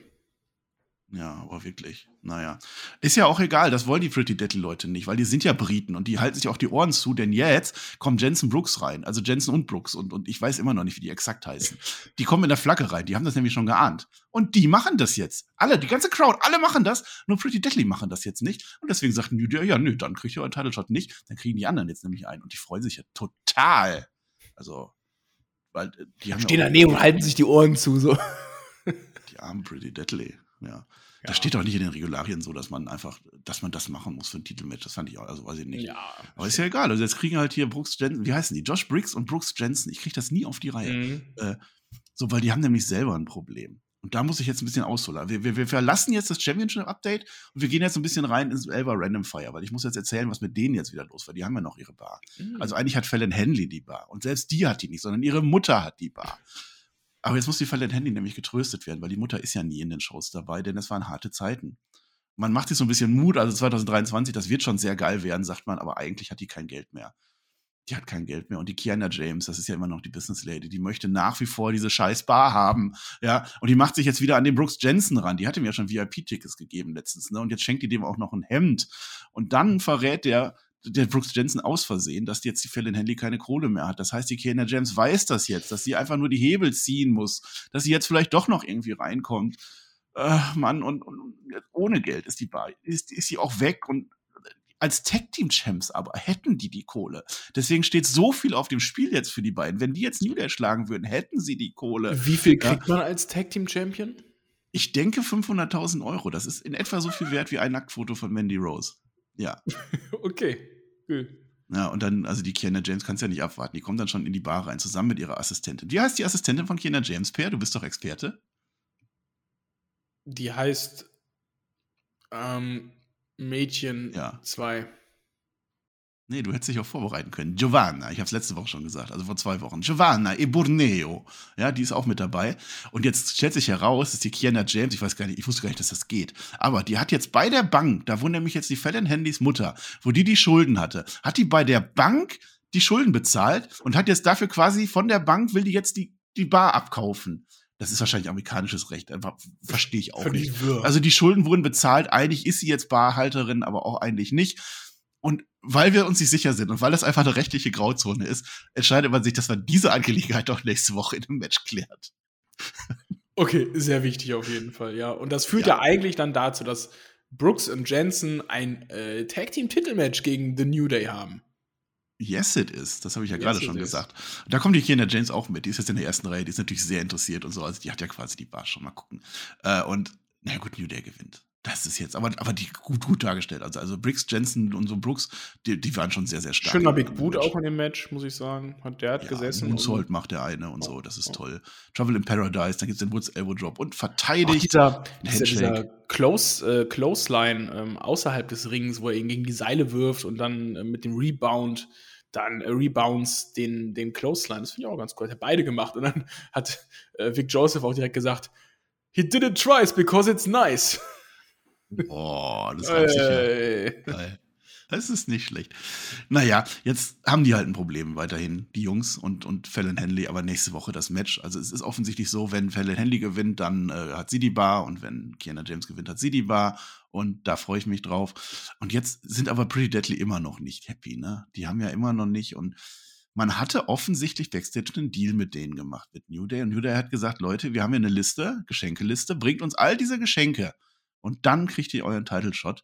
Ja, aber wirklich. Naja. Ist ja auch egal, das wollen die Pretty Deadly Leute nicht, weil die sind ja Briten und die halten sich auch die Ohren zu, denn jetzt kommt Jensen Brooks rein. Also Jensen und Brooks und, und ich weiß immer noch nicht, wie die exakt heißen. Die kommen in der Flagge rein, die haben das nämlich schon geahnt. Und die machen das jetzt. Alle, die ganze Crowd, alle machen das, nur Pretty Deadly machen das jetzt nicht. Und deswegen sagten die, ja, nö, dann kriegt ihr euren Title Shot nicht, dann kriegen die anderen jetzt nämlich einen. Und die freuen sich ja total. Also, weil äh, die haben. Stehen ja daneben und halten sich die Ohren zu, so. Die armen Pretty Deadly. Ja. ja. Das steht auch nicht in den Regularien so, dass man einfach, dass man das machen muss für ein Titelmatch. Das fand ich auch, also weiß ich nicht. Ja, Aber ist ja egal. Also jetzt kriegen halt hier Brooks Jensen, wie heißen die? Josh Briggs und Brooks Jensen. Ich kriege das nie auf die Reihe. Mhm. Äh, so, weil die haben nämlich selber ein Problem. Und da muss ich jetzt ein bisschen ausholen. Wir, wir, wir verlassen jetzt das Championship-Update und wir gehen jetzt ein bisschen rein ins Elva Random Fire, weil ich muss jetzt erzählen, was mit denen jetzt wieder los war. Die haben ja noch ihre Bar. Mhm. Also eigentlich hat Fallon Henley die Bar. Und selbst die hat die nicht, sondern ihre Mutter hat die Bar. Aber jetzt muss die Fallon Handy nämlich getröstet werden, weil die Mutter ist ja nie in den Shows dabei, denn es waren harte Zeiten. Man macht sich so ein bisschen Mut, also 2023, das wird schon sehr geil werden, sagt man, aber eigentlich hat die kein Geld mehr. Die hat kein Geld mehr. Und die Kiana James, das ist ja immer noch die Business Lady, die möchte nach wie vor diese scheiß Bar haben. Ja, und die macht sich jetzt wieder an den Brooks Jensen ran. Die hatte mir ja schon VIP-Tickets gegeben letztens, ne? Und jetzt schenkt die dem auch noch ein Hemd. Und dann verrät der, der Brooks Jensen aus Versehen, dass jetzt die Fallon Henley keine Kohle mehr hat. Das heißt, die Kiana James weiß das jetzt, dass sie einfach nur die Hebel ziehen muss, dass sie jetzt vielleicht doch noch irgendwie reinkommt. Äh, Mann, und, und, ohne Geld ist die Bar, ist, ist sie auch weg und als Tag-Team-Champs aber hätten die die Kohle. Deswegen steht so viel auf dem Spiel jetzt für die beiden. Wenn die jetzt New Day schlagen würden, hätten sie die Kohle. Wie viel kriegt ja. man als Tag-Team-Champion? Ich denke 500.000 Euro. Das ist in etwa so viel wert wie ein Nacktfoto von Mandy Rose. Ja. okay, cool. Ja, und dann, also die Kiana James kannst ja nicht abwarten. Die kommt dann schon in die Bar rein, zusammen mit ihrer Assistentin. Wie heißt die Assistentin von Kiana James, Per? Du bist doch Experte. Die heißt ähm, Mädchen 2. Ja. Nee, du hättest dich auch vorbereiten können. Giovanna, ich habe es letzte Woche schon gesagt, also vor zwei Wochen. Giovanna e Borneo. Ja, die ist auch mit dabei. Und jetzt stellt sich heraus, dass die Kiana James, ich weiß gar nicht, ich wusste gar nicht, dass das geht. Aber die hat jetzt bei der Bank, da wo nämlich jetzt die Fallon Handys Mutter, wo die die Schulden hatte, hat die bei der Bank die Schulden bezahlt und hat jetzt dafür quasi von der Bank, will die jetzt die, die Bar abkaufen. Das ist wahrscheinlich amerikanisches Recht. Einfach verstehe ich auch nicht. Also die Schulden wurden bezahlt. Eigentlich ist sie jetzt Barhalterin, aber auch eigentlich nicht. Und weil wir uns nicht sicher sind und weil das einfach eine rechtliche Grauzone ist, entscheidet man sich, dass man diese Angelegenheit doch nächste Woche in einem Match klärt. Okay, sehr wichtig auf jeden Fall, ja. Und das führt ja, ja eigentlich dann dazu, dass Brooks und Jensen ein äh, Tag Team Titelmatch gegen The New Day haben. Yes, it is. Das habe ich ja yes, gerade schon gesagt. Da kommt die Kiana James auch mit. Die ist jetzt in der ersten Reihe. Die ist natürlich sehr interessiert und so. Also die hat ja quasi die Bar schon mal gucken. Äh, und na gut, New Day gewinnt. Das ist jetzt, aber, aber die gut, gut dargestellt. Also, also Briggs, Jensen und so Brooks, die, die waren schon sehr, sehr stark. Schöner Big Boot auch in dem Match, muss ich sagen. Hat der hat ja, gesessen. Moonsault macht der eine und so, das ist oh. toll. Trouble in Paradise, dann gibt es den Woods Elbow Drop und verteidigt. Auch dieser, dieser, dieser Close, äh, Close Line ähm, außerhalb des Rings, wo er ihn gegen die Seile wirft und dann äh, mit dem Rebound dann äh, Rebounds den, den Close Line. Das finde ich auch ganz cool. Hat er beide gemacht. Und dann hat äh, Vic Joseph auch direkt gesagt, he did it twice because it's nice. Boah, das reimt sich ja. Geil. Das ist nicht schlecht. Naja, jetzt haben die halt ein Problem weiterhin, die Jungs und, und Fallon Henley, aber nächste Woche das Match. Also es ist offensichtlich so, wenn Fallon Henley gewinnt, dann äh, hat sie die Bar und wenn Kiana James gewinnt, hat sie die Bar und da freue ich mich drauf. Und jetzt sind aber Pretty Deadly immer noch nicht happy, ne? Die haben ja immer noch nicht und man hatte offensichtlich Backstage einen Deal mit denen gemacht, mit New Day. Und New Day hat gesagt, Leute, wir haben hier eine Liste, Geschenkeliste, bringt uns all diese Geschenke und dann kriegt ihr euren Title Shot.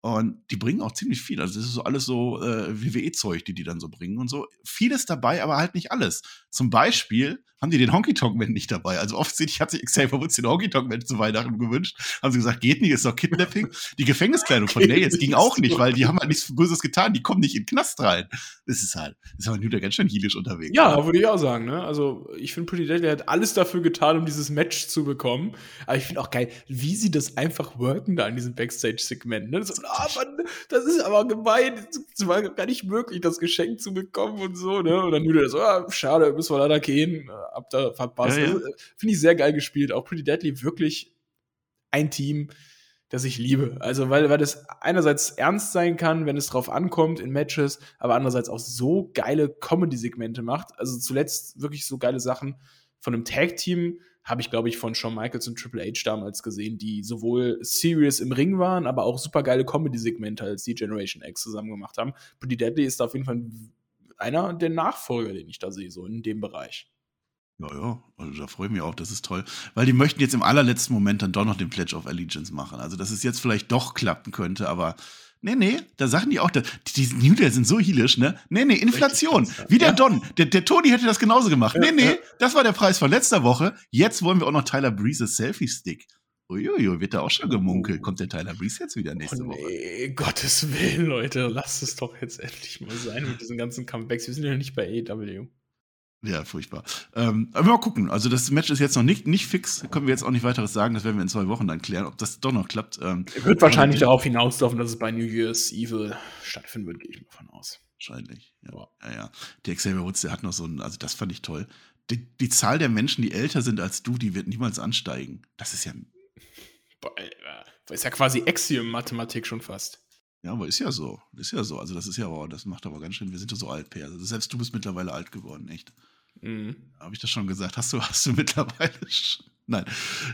Und die bringen auch ziemlich viel. Also, das ist so alles so äh, WWE-Zeug, die die dann so bringen und so. Vieles dabei, aber halt nicht alles. Zum Beispiel haben die den Honky Tonk Man nicht dabei. Also offensichtlich hat sich Xavier Woods den Honky Tonk Man zu Weihnachten gewünscht. Haben sie gesagt, geht nicht, ist doch Kidnapping. Die Gefängniskleidung von Nails ging auch nicht, weil die haben halt nichts Böses getan. Die kommen nicht in den Knast rein. Das ist halt, das ist aber New ganz schön heelisch unterwegs. Ja, oder? würde ich auch sagen. Ne? Also ich finde, Pretty Deadly hat alles dafür getan, um dieses Match zu bekommen. Aber ich finde auch geil, wie sie das einfach worken da in diesem Backstage-Segment. Ne? So, ah, Mann, das ist aber gemein. Es war gar nicht möglich, das Geschenk zu bekommen und so. Ne? Und dann Day so, ah, schade, müssen wir leider gehen ab da verpasst. Ja, ja. Also, finde ich sehr geil gespielt. Auch Pretty Deadly wirklich ein Team, das ich liebe. Also, weil, weil das einerseits ernst sein kann, wenn es drauf ankommt in Matches, aber andererseits auch so geile Comedy-Segmente macht. Also zuletzt wirklich so geile Sachen von einem Tag-Team habe ich, glaube ich, von Shawn Michaels und Triple H damals gesehen, die sowohl serious im Ring waren, aber auch super geile Comedy-Segmente als die Generation X zusammen gemacht haben. Pretty Deadly ist da auf jeden Fall einer der Nachfolger, den ich da sehe, so in dem Bereich. Ja, ja, also da freue ich mich auch, das ist toll. Weil die möchten jetzt im allerletzten Moment dann doch noch den Pledge of Allegiance machen. Also, dass es jetzt vielleicht doch klappen könnte, aber nee, nee, da sagen die auch, die, die New Day sind so heelisch, ne? Nee, nee, Inflation. Wie der ja. Don. Der, der Tony hätte das genauso gemacht. Ja, nee, nee, ja. das war der Preis von letzter Woche. Jetzt wollen wir auch noch Tyler Breezes Selfie-Stick. Uiuiui, wird da auch schon gemunkelt. Kommt der Tyler Breeze jetzt wieder nächste oh, nee, Woche? Gottes Willen, Leute, lasst es doch jetzt endlich mal sein mit diesen ganzen Comebacks. Wir sind ja nicht bei AEW. Ja, furchtbar. Ähm, aber mal gucken. Also das Match ist jetzt noch nicht, nicht fix. Können wir jetzt auch nicht weiteres sagen. Das werden wir in zwei Wochen dann klären, ob das doch noch klappt. Ähm, wird wahrscheinlich darauf hinauslaufen, dass es bei New Year's Evil stattfinden wird, gehe ich mal von aus. Wahrscheinlich. Ja, wow. ja, ja. Der Xavier Woods, der hat noch so ein, also das fand ich toll. Die, die, Zahl der Menschen, die älter sind als du, die wird niemals ansteigen. Das ist ja. Boah, ist ja quasi Axiom-Mathematik schon fast. Ja, aber ist ja so. Ist ja so. Also, das ist ja, oh, das macht aber ganz schön. Wir sind ja so alt, Per. Also, selbst du bist mittlerweile alt geworden, echt. Mhm. Habe ich das schon gesagt? Hast du, hast du mittlerweile. Nein.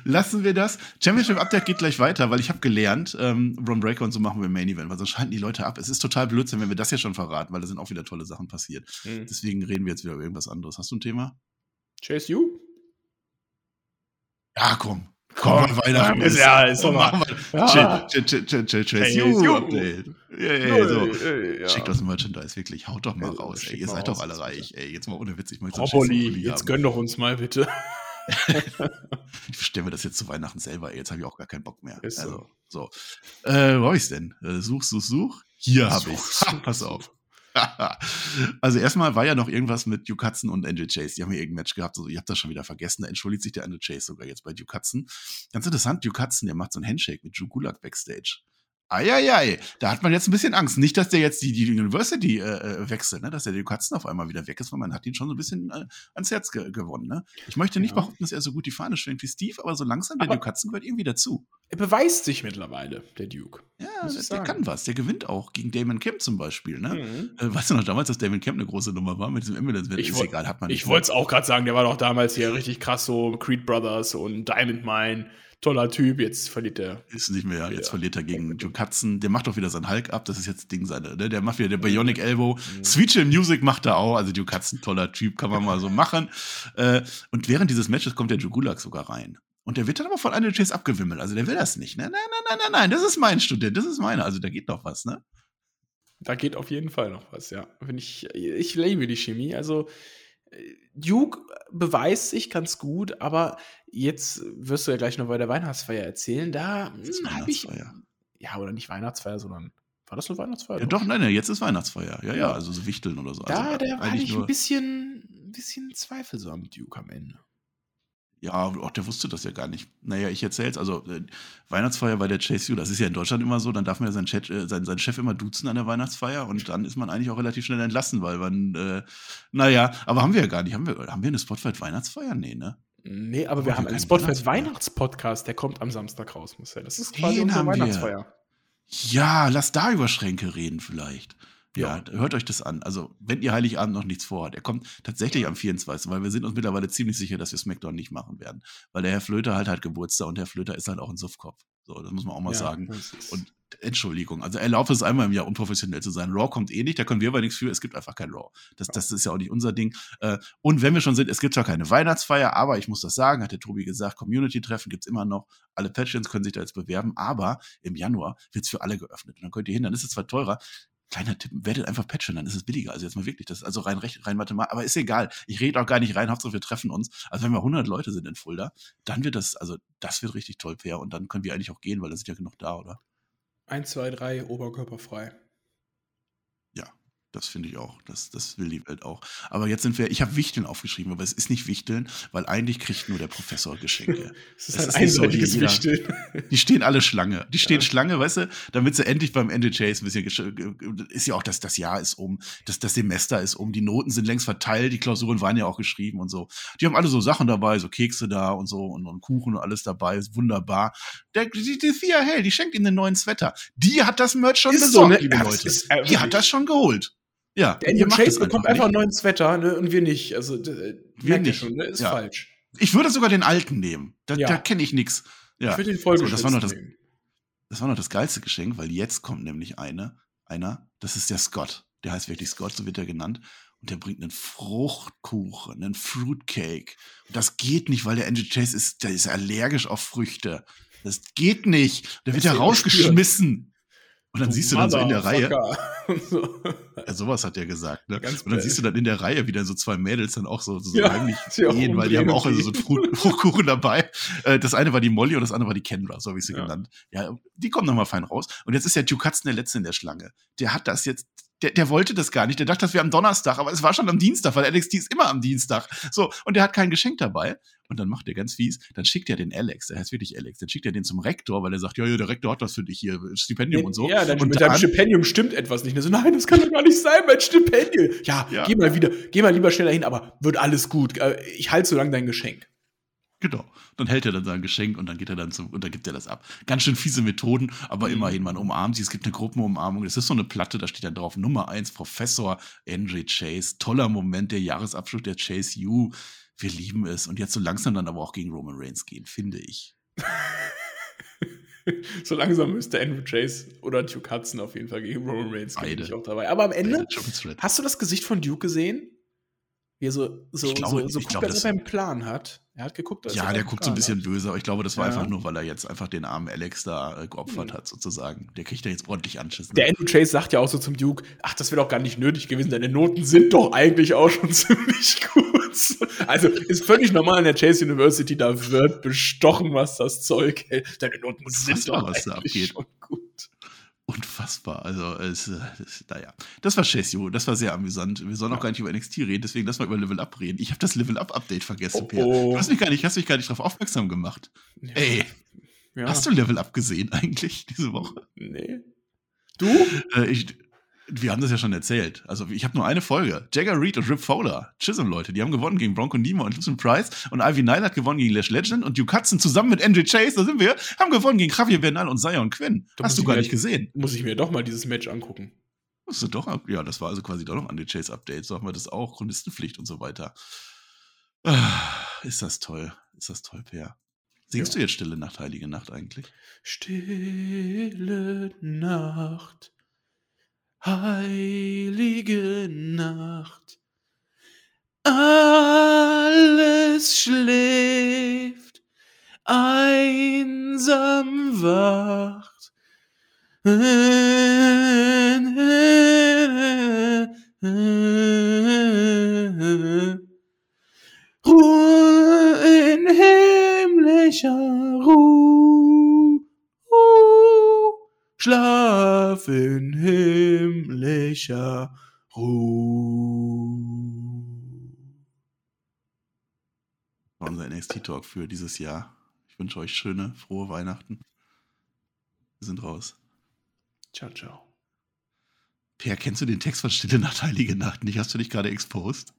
Lassen wir das. Championship Update geht gleich weiter, weil ich habe gelernt, ähm, Ron Breaker und so machen wir Main Event, weil sonst schalten die Leute ab. Es ist total Blödsinn, wenn wir das hier schon verraten, weil da sind auch wieder tolle Sachen passiert. Mhm. Deswegen reden wir jetzt wieder über irgendwas anderes. Hast du ein Thema? Chase You? Ja, komm. Komm, mal Weihnachten ist, ja, ist doch mal. Ja. Chase You Update. Yeah, so. Ja. Schickt das Merchandise, wirklich. Haut doch mal Also, raus, ey. Ihr seid doch raus. alle reich, ey. Jetzt mal ohne Witz, ich möchte You jetzt gönn doch uns mal bitte. Ich bestelle mir das jetzt zu Weihnachten selber, ey. Jetzt habe ich auch gar keinen Bock mehr. Ist so. also, so. Äh, wo hab ich's denn? Äh, such, such, such. Hier habe such, Ha, Pass such. auf. also erstmal war ja noch irgendwas mit Duke und Andrew Chase. Die haben ja irgendein Match gehabt. So, ihr habt das schon wieder vergessen. Da entschuldigt sich der Andrew Chase sogar jetzt bei Duke. Ganz interessant, Duke der macht so ein Handshake mit Drew Gulak backstage. Eieiei, da hat man jetzt ein bisschen Angst. Nicht, dass der jetzt die, die University äh, äh, wechselt, ne? dass der Duke Hudson auf einmal wieder weg ist, weil man hat ihn schon so ein bisschen äh, ans Herz ge gewonnen. Ne? Ich möchte nicht Ja. behaupten, dass er so gut die Fahne schwenkt wie Steve, aber so langsam der Aber- Duke Hudson gehört irgendwie dazu. Er beweist sich mittlerweile, der Duke. Ja, der, der kann was. Der gewinnt auch gegen Damon Kemp zum Beispiel. Ne? Mhm. Äh, weißt du noch damals, dass Damon Kemp eine große Nummer war mit diesem Ambulance? Ich Ist egal, hat man Ich wollte es auch gerade sagen, der war doch damals hier richtig krass, so Creed Brothers und Diamond Mine. Toller Typ, jetzt verliert der. Ist nicht mehr. Jetzt Ja. verliert er gegen Duke Hudson. Der macht doch wieder seinen Hulk ab. Das ist jetzt Ding seine. Ne? Der macht wieder der Bionic Elbow. Mhm. Sweet Chill Music macht er auch. Also Duke Hudson, toller Typ, kann man mal so machen. Äh, und während dieses Matches kommt der Drew Gulak sogar rein. Und der wird dann aber von Andrew Chase abgewimmelt. Also der will das nicht. Ne? Nein, nein, nein, nein, nein. Das ist mein Student. Das ist meiner. Also da geht noch was, ne? Da geht auf jeden Fall noch was, ja. Wenn ich, ich liebe die Chemie. Also, Duke beweist sich ganz gut, aber jetzt wirst du ja gleich noch bei der Weihnachtsfeier erzählen. Da ist habe ich. Weihnachtsfeier. Ja, oder nicht Weihnachtsfeier, sondern. War das eine Weihnachtsfeier? Ja, doch, nein, nein, jetzt ist Weihnachtsfeier. Ja, ja, also so Wichteln oder so. Da, also, da war eigentlich ich nur- ein bisschen, ein bisschen zweifelsam, Duke am Ende. Ja, auch der wusste das ja gar nicht. Naja, ich erzähl's. Also, äh, Weihnachtsfeier bei der Chase U, das ist ja in Deutschland immer so, dann darf man ja seinen, Chat, äh, seinen, seinen Chef immer duzen an der Weihnachtsfeier und dann ist man eigentlich auch relativ schnell entlassen, weil man, äh, naja, aber haben wir ja gar nicht. Haben wir, haben wir eine Spotlight-Weihnachtsfeier? Nee, ne? Nee, aber Aber wir haben einen können Spotlight Weihnachtsfeier. Weihnachtspodcast, der kommt am Samstag raus, Marcel. Das ist quasi Den unsere haben wir. Weihnachtsfeier. Ja, lass da über Schränke reden vielleicht. Ja, Ja. hört euch das an. Also, wenn ihr Heiligabend noch nichts vorhat, er kommt tatsächlich am 24., weil wir sind uns mittlerweile ziemlich sicher, dass wir SmackDown nicht machen werden. Weil der Herr Flöter halt hat Geburtstag und Herr Flöter ist halt auch ein Suffkopf. So, das muss man auch mal Ja, sagen. Und Entschuldigung, also erlaubt es einmal im Jahr unprofessionell zu sein. Raw kommt eh nicht, da können wir aber nichts für. Es gibt einfach kein Raw. Das, das ist ja auch nicht unser Ding. Äh, Und wenn wir schon sind, es gibt zwar keine Weihnachtsfeier, aber ich muss das sagen, hat der Tobi gesagt, Community-Treffen gibt's immer noch. Alle Patreons können sich da jetzt bewerben, aber im Januar wird's für alle geöffnet. Und dann könnt ihr hin, dann ist es zwar teurer. Kleiner Tipp, werdet einfach Patreon, dann ist es billiger. Also jetzt mal wirklich, das ist also rein, recht, rein mathematisch, aber ist egal. Ich rede auch gar nicht rein, Hauptsache wir treffen uns. Also wenn wir 100 Leute sind in Fulda, dann wird das, also das wird richtig toll, fair. Und dann können wir eigentlich auch gehen, weil da sind ja genug da, oder? 1, 2, 3, oberkörperfrei. Das finde ich auch. Das, das will die Welt auch. Aber jetzt sind wir, ich habe Wichteln aufgeschrieben, aber es ist nicht Wichteln, weil eigentlich kriegt nur der Professor Geschenke. Es ist Es ein ist nicht so, einseitiges jeder- Wichteln. Die stehen alle Schlange. Die stehen Ja. Schlange, weißt du, damit sie endlich beim Ende Chase ein bisschen ist ja auch, dass das Jahr ist um, das, das Semester ist um, die Noten sind längst verteilt, die Klausuren waren ja auch geschrieben und so. Die haben alle so Sachen dabei, so Kekse da und so und, und Kuchen und alles dabei, ist wunderbar. Der, die, die Fia Hell, die schenkt ihm einen neuen Sweater. Die hat das Merch schon Ist besorgt, so, ne? liebe Leute. das ist, äh, die hat das schon geholt. Ja, Der Andrew Chase bekommt einfach einen neuen Sweater ne, und wir nicht. Also, äh, Wir nicht. schon, ne? Ist Ja. falsch. Ich würde sogar den alten nehmen. Da, Ja. da kenne ich nix. Ja. Ich würde den So, das war noch das-. Das war noch das geilste Geschenk, weil jetzt kommt nämlich eine, einer, das ist der Scott. Der heißt wirklich Scott, so wird er genannt. Und der bringt einen Fruchtkuchen, einen Fruitcake. Und das geht nicht, weil der Andrew Chase ist, der ist allergisch auf Früchte. Das geht nicht. Der wird ja rausgeschmissen. Und dann Du siehst du dann so in der Reihe, so. ja, sowas hat er gesagt, ne? Ganz Und dann blöd. siehst du dann in der Reihe wieder so zwei Mädels dann auch so, so Ja, heimlich gehen, weil die haben auch also so einen Frucht- Fruchtkuchen dabei. Äh, Das eine war die Molly und das andere war die Kendra, so habe ich sie Ja. genannt. Ja, die kommen nochmal fein raus. Und jetzt ist der Duke Hudson der Letzte in der Schlange. Der hat das jetzt, der, der wollte das gar nicht. Der dachte, das wäre am Donnerstag, aber es war schon am Dienstag, weil NXT ist immer am Dienstag. So, und der hat kein Geschenk dabei. Und dann macht er ganz fies, dann schickt er den Alex, der heißt wirklich Alex, dann schickt er den zum Rektor, weil er sagt, ja, ja, der Rektor hat was für dich hier, Stipendium und so. Ja, dann und mit deinem dann- Stipendium stimmt etwas nicht. Er so, nein, das kann doch gar nicht sein, mein Stipendium. Ja, Ja. geh mal wieder, geh mal lieber schneller hin, aber wird alles gut. Äh, Ich halte so lange dein Geschenk. Genau. Dann hält er dann sein Geschenk und dann geht er dann zum, und dann gibt er das ab. Ganz schön fiese Methoden, aber Mhm. immerhin, man umarmt sie. Es gibt eine Gruppenumarmung. Das ist so eine Platte, da steht dann drauf Nummer eins Professor Andre Chase. Toller Moment, der Jahresabschluss der Chase U. Wir lieben es. Und jetzt so langsam dann aber auch gegen Roman Reigns gehen, finde ich. So langsam müsste Andrew Chase oder Duke Hudson auf jeden Fall gegen Roman Reigns gehen, ich auch dabei. Aber am Ende, hast du das Gesicht von Duke gesehen? Wie er so, so, Ich glaube- so, so ich guckt, glaube, als das- ob er einen Plan hat. Er hat geguckt. Ja, der guckt so ein bisschen böse, aber ich glaube, das war Ja. einfach nur, weil er jetzt einfach den armen Alex da äh, geopfert hat, sozusagen. Der kriegt ja jetzt ordentlich Anschissen. Der Andrew Chase sagt ja auch so zum Duke, ach, das wäre doch gar nicht nötig gewesen, deine Noten sind doch eigentlich auch schon ziemlich gut. Also ist völlig normal in der Chase University, da wird bestochen, was das Zeug hält. Deine Noten sind doch was da eigentlich schon gut. Unfassbar. Also, es, äh, es, naja. Das war Chase U, das war sehr amüsant. Wir sollen auch gar nicht über NXT reden, deswegen lass mal über Level Up reden. Ich habe das Level Up Update vergessen, Oh, Per. oh. Du hast mich gar nicht, hast mich gar nicht darauf aufmerksam gemacht. Ey, Ja. hast du Level Up gesehen eigentlich diese Woche? Nee. Du? Äh, ich, wir haben das ja schon erzählt. Also ich habe nur eine Folge. Jagger Reed und Rip Fowler, Chisholm Leute, die haben gewonnen gegen Bronco Nima und Lucian Price und Ivy Nile hat gewonnen gegen Lash Legend und Duke Hudson zusammen mit Andrew Chase, da sind wir, haben gewonnen gegen Javier Bernal und Zion Quinn. Da Hast du gar mir- nicht gesehen. Muss ich mir doch mal dieses Match angucken. Hast du doch, ja, das war also quasi doch noch Andrew Chase Update. So haben wir das auch, Chronistenpflicht und so weiter. Ah, ist das toll. Ist das toll, Per. Singst Ja. du jetzt Stille Nacht, Heilige Nacht eigentlich? Stille Nacht, heilige Nacht, alles schläft, einsam wacht. Ruhe in himmlischer Ruhe. Schlaf in himmlischer Ruhe. War unser NXT-Talk für dieses Jahr. Ich wünsche euch schöne, frohe Weihnachten. Wir sind raus. Ciao, ciao. Per, kennst du den Text von Stille Nacht, Heilige Nacht nicht? Hast du dich gerade exposed?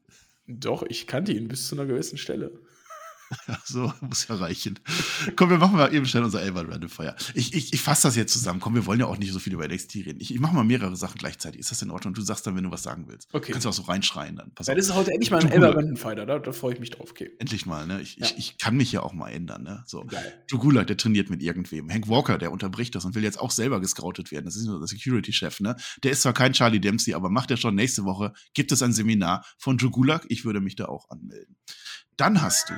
Doch, ich kannte ihn bis zu einer gewissen Stelle. So muss ja reichen. Komm, wir machen mal eben schnell unser Elber Random Fire. Ich, ich, ich fasse das jetzt zusammen. Komm, wir wollen ja auch nicht so viel über NXT reden. Ich, ich mache mal mehrere Sachen gleichzeitig. Ist das in Ordnung? Du sagst dann, wenn du was sagen willst. Okay. Kannst du auch so reinschreien dann. Pass Ja, das ist heute endlich mal Du ein Elber Gulag. Random Fighter, da, da freue ich mich drauf. Okay. Endlich mal, ne? Ich, Ja. ich, ich kann mich ja auch mal ändern, ne? So. Geil. Gulak, der trainiert mit irgendwem. Hank Walker, der unterbricht das und will jetzt auch selber gescoutet werden. Das ist nur der Security-Chef, ne? Der ist zwar kein Charlie Dempsey, aber macht er schon nächste Woche, gibt es ein Seminar von Gulak. Ich würde mich da auch anmelden. Dann hast du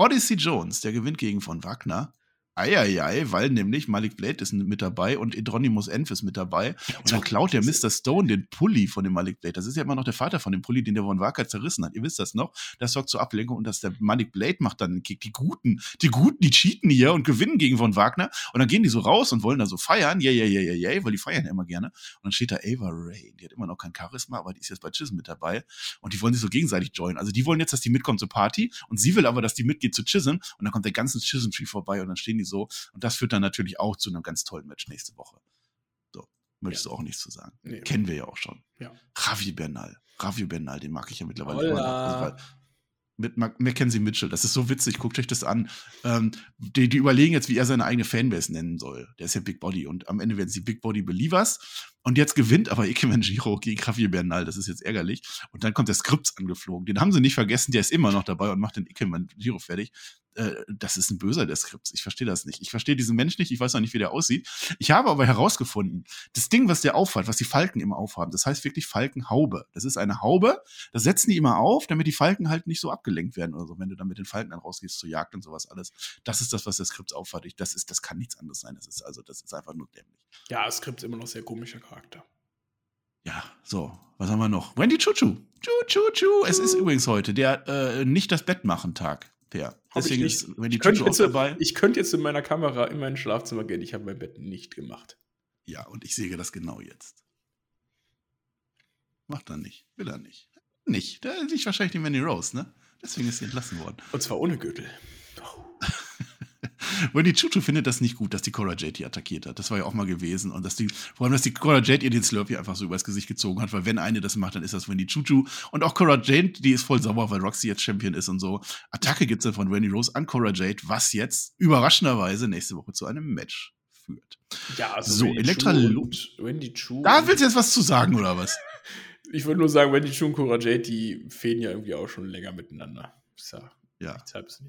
Odyssey Jones, der gewinnt gegen von Wagner. Eieiei, weil nämlich Malik Blade ist mit dabei und Edronimus Enf ist mit dabei. Und dann klaut der Mr. Stone den Pulli von dem Malik Blade. Das ist ja immer noch der Vater von dem Pulli, den der Von Waka zerrissen hat. Ihr wisst das noch. Das sorgt zur Ablenkung und dass der Malik Blade macht dann einen Kick. Die Guten, die Guten, die cheaten hier und gewinnen gegen Von Wagner. Und dann gehen die so raus und wollen da so feiern. Ja, ja, ja, ja, ja, weil die feiern ja immer gerne. Und dann steht da Ava Ray. Die hat immer noch kein Charisma, aber die ist jetzt bei Chisholm mit dabei. Und die wollen sich so gegenseitig joinen. Also die wollen jetzt, dass die mitkommt zur Party und sie will aber, dass die mitgeht zu Chisholm. Und dann kommt der ganze Chisholm Tree vorbei und dann stehen die so. Und das führt dann natürlich auch zu einem ganz tollen Match nächste Woche. So, möchtest du auch nichts zu sagen. Nee. Kennen wir ja auch schon. Ja. Ravi Bernal. Ravi Bernal, den mag ich ja mittlerweile immer noch. Also, mit Ma- Mackenzie Mitchell, das ist so witzig, guckt euch das an. Ähm, die, die überlegen jetzt, wie er seine eigene Fanbase nennen soll. Der ist ja Big Body und am Ende werden sie Big Body Believers. Und jetzt gewinnt aber Ike Manjiro gegen Javier Bernal, das ist jetzt ärgerlich. Und dann kommt der Skripts angeflogen. Den haben sie nicht vergessen, der ist immer noch dabei und macht den Ike Manjiro fertig. Äh, das ist ein Böser, der Skripts. Ich verstehe das nicht. Ich verstehe diesen Mensch nicht, ich weiß auch nicht, wie der aussieht. Ich habe aber herausgefunden, das Ding, was der aufhat, was die Falken immer aufhaben, das heißt wirklich Falkenhaube. Das ist eine Haube, das setzen die immer auf, damit die Falken halt nicht so abgelenkt werden oder so, wenn du dann mit den Falken dann rausgehst zur Jagd und sowas alles. Das ist das, was der Skripts aufhat. Ich, das, ist, das kann nichts anderes sein. Das ist also, das ist einfach nur dämlich. Ja, das Skript ist immer noch sehr komischer Charakter. Ja, so, was haben wir noch? Wendy Chuchu. Chu, chu, chu. Es ist übrigens heute der äh, nicht das Bett machen Tag. Der. Hab ich Deswegen ist könnte, Chuchu auch jetzt, dabei. ich könnte jetzt in meiner Kamera in mein Schlafzimmer gehen. Ich habe mein Bett nicht gemacht. Ja, und ich sehe das genau jetzt. Macht er nicht. Will er nicht. Nicht. Da liegt wahrscheinlich die Manny Rose, ne? Deswegen ist sie entlassen worden. Und zwar ohne Gürtel. Wendy Chuchu findet das nicht gut, dass die Cora Jade die attackiert hat. Das war ja auch mal gewesen. Und dass die, vor allem, dass die Cora Jade ihr den Slurpee einfach so übers Gesicht gezogen hat, weil wenn eine das macht, dann ist das Wendy Chuchu. Und auch Cora Jade, die ist voll sauer, weil Roxy jetzt Champion ist und so. Attacke gibt's dann von Wendy Rose an Cora Jade, was jetzt überraschenderweise nächste Woche zu einem Match führt. Ja, also So, Wendy Elektra Chu und Wendy Chu. Da willst du jetzt was zu sagen, oder was? ich würde nur sagen, Wendy Chu und Cora Jade, die fehlen ja irgendwie auch schon länger miteinander. Ist ja.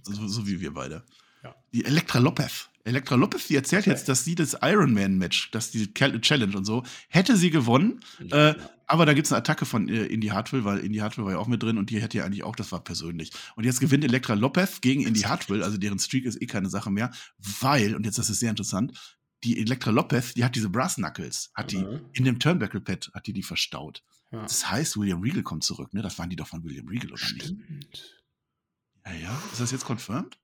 So, so wie wir beide. Ja. Die Elektra Lopez. Elektra Lopez, die erzählt jetzt, dass sie das Ironman-Match, dass die Challenge und so, hätte sie gewonnen. Äh, aber da gibt es eine Attacke von äh, Indy Hartwell, weil Indy Hartwell war ja auch mit drin und die hätte ja eigentlich auch, das war persönlich. Und jetzt gewinnt Elektra Lopez gegen Indy Hartwell, also deren Streak ist eh keine Sache mehr, weil, und jetzt das ist sehr interessant, die Elektra Lopez, die hat diese Brass Knuckles, hat die Mhm. in dem Turnbuckle-Pad, hat die die verstaut. Ja. Das heißt, William Regal kommt zurück, ne? Das waren die doch von William Regal, oder nicht? Stimmt. Ja, ja. Ist das jetzt confirmed?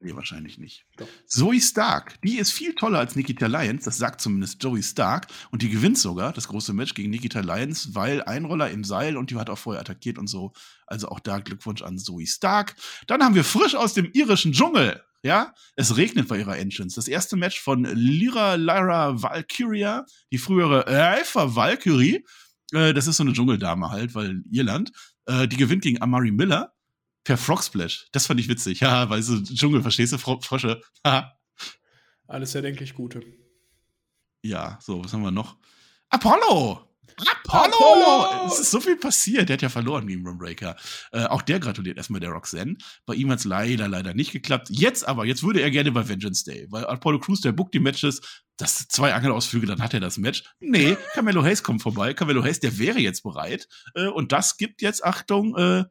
Nee, wahrscheinlich nicht. Doch. Zoe Stark, die ist viel toller als Nikita Lyons, das sagt zumindest Zoe Stark. Und die gewinnt sogar das große Match gegen Nikita Lyons, weil Einroller im Seil und die hat auch vorher attackiert und so. Also auch da Glückwunsch an Zoe Stark. Dann haben wir frisch aus dem irischen Dschungel. Ja, es regnet bei ihrer Entrance. Das erste Match von Lyra Lyra Valkyria, die frühere Alpha Valkyrie. Äh, das ist so eine Dschungeldame halt, weil Irland. Äh, die gewinnt gegen Amari Miller per Frog Splash. Das fand ich witzig. Ja, weil so Dschungel, verstehst du, Fro Frösche. Haha. Alles erdenklich Gute. ja, so, was haben wir noch? Apollo! Apollo! Apollo! Es ist so viel passiert. Der hat ja verloren gegen Ron Breaker. Äh, auch der gratuliert erstmal der Roxanne. Bei ihm hat es leider, leider nicht geklappt. Jetzt aber, jetzt würde er gerne bei Vengeance Day, weil Apollo Crews, der bookt die Matches, das zwei Angelausflüge, dann hat er das Match. Nee, Camelo Hayes kommt vorbei. Camelo Hayes, der wäre jetzt bereit. Äh, und das gibt jetzt, Achtung, äh,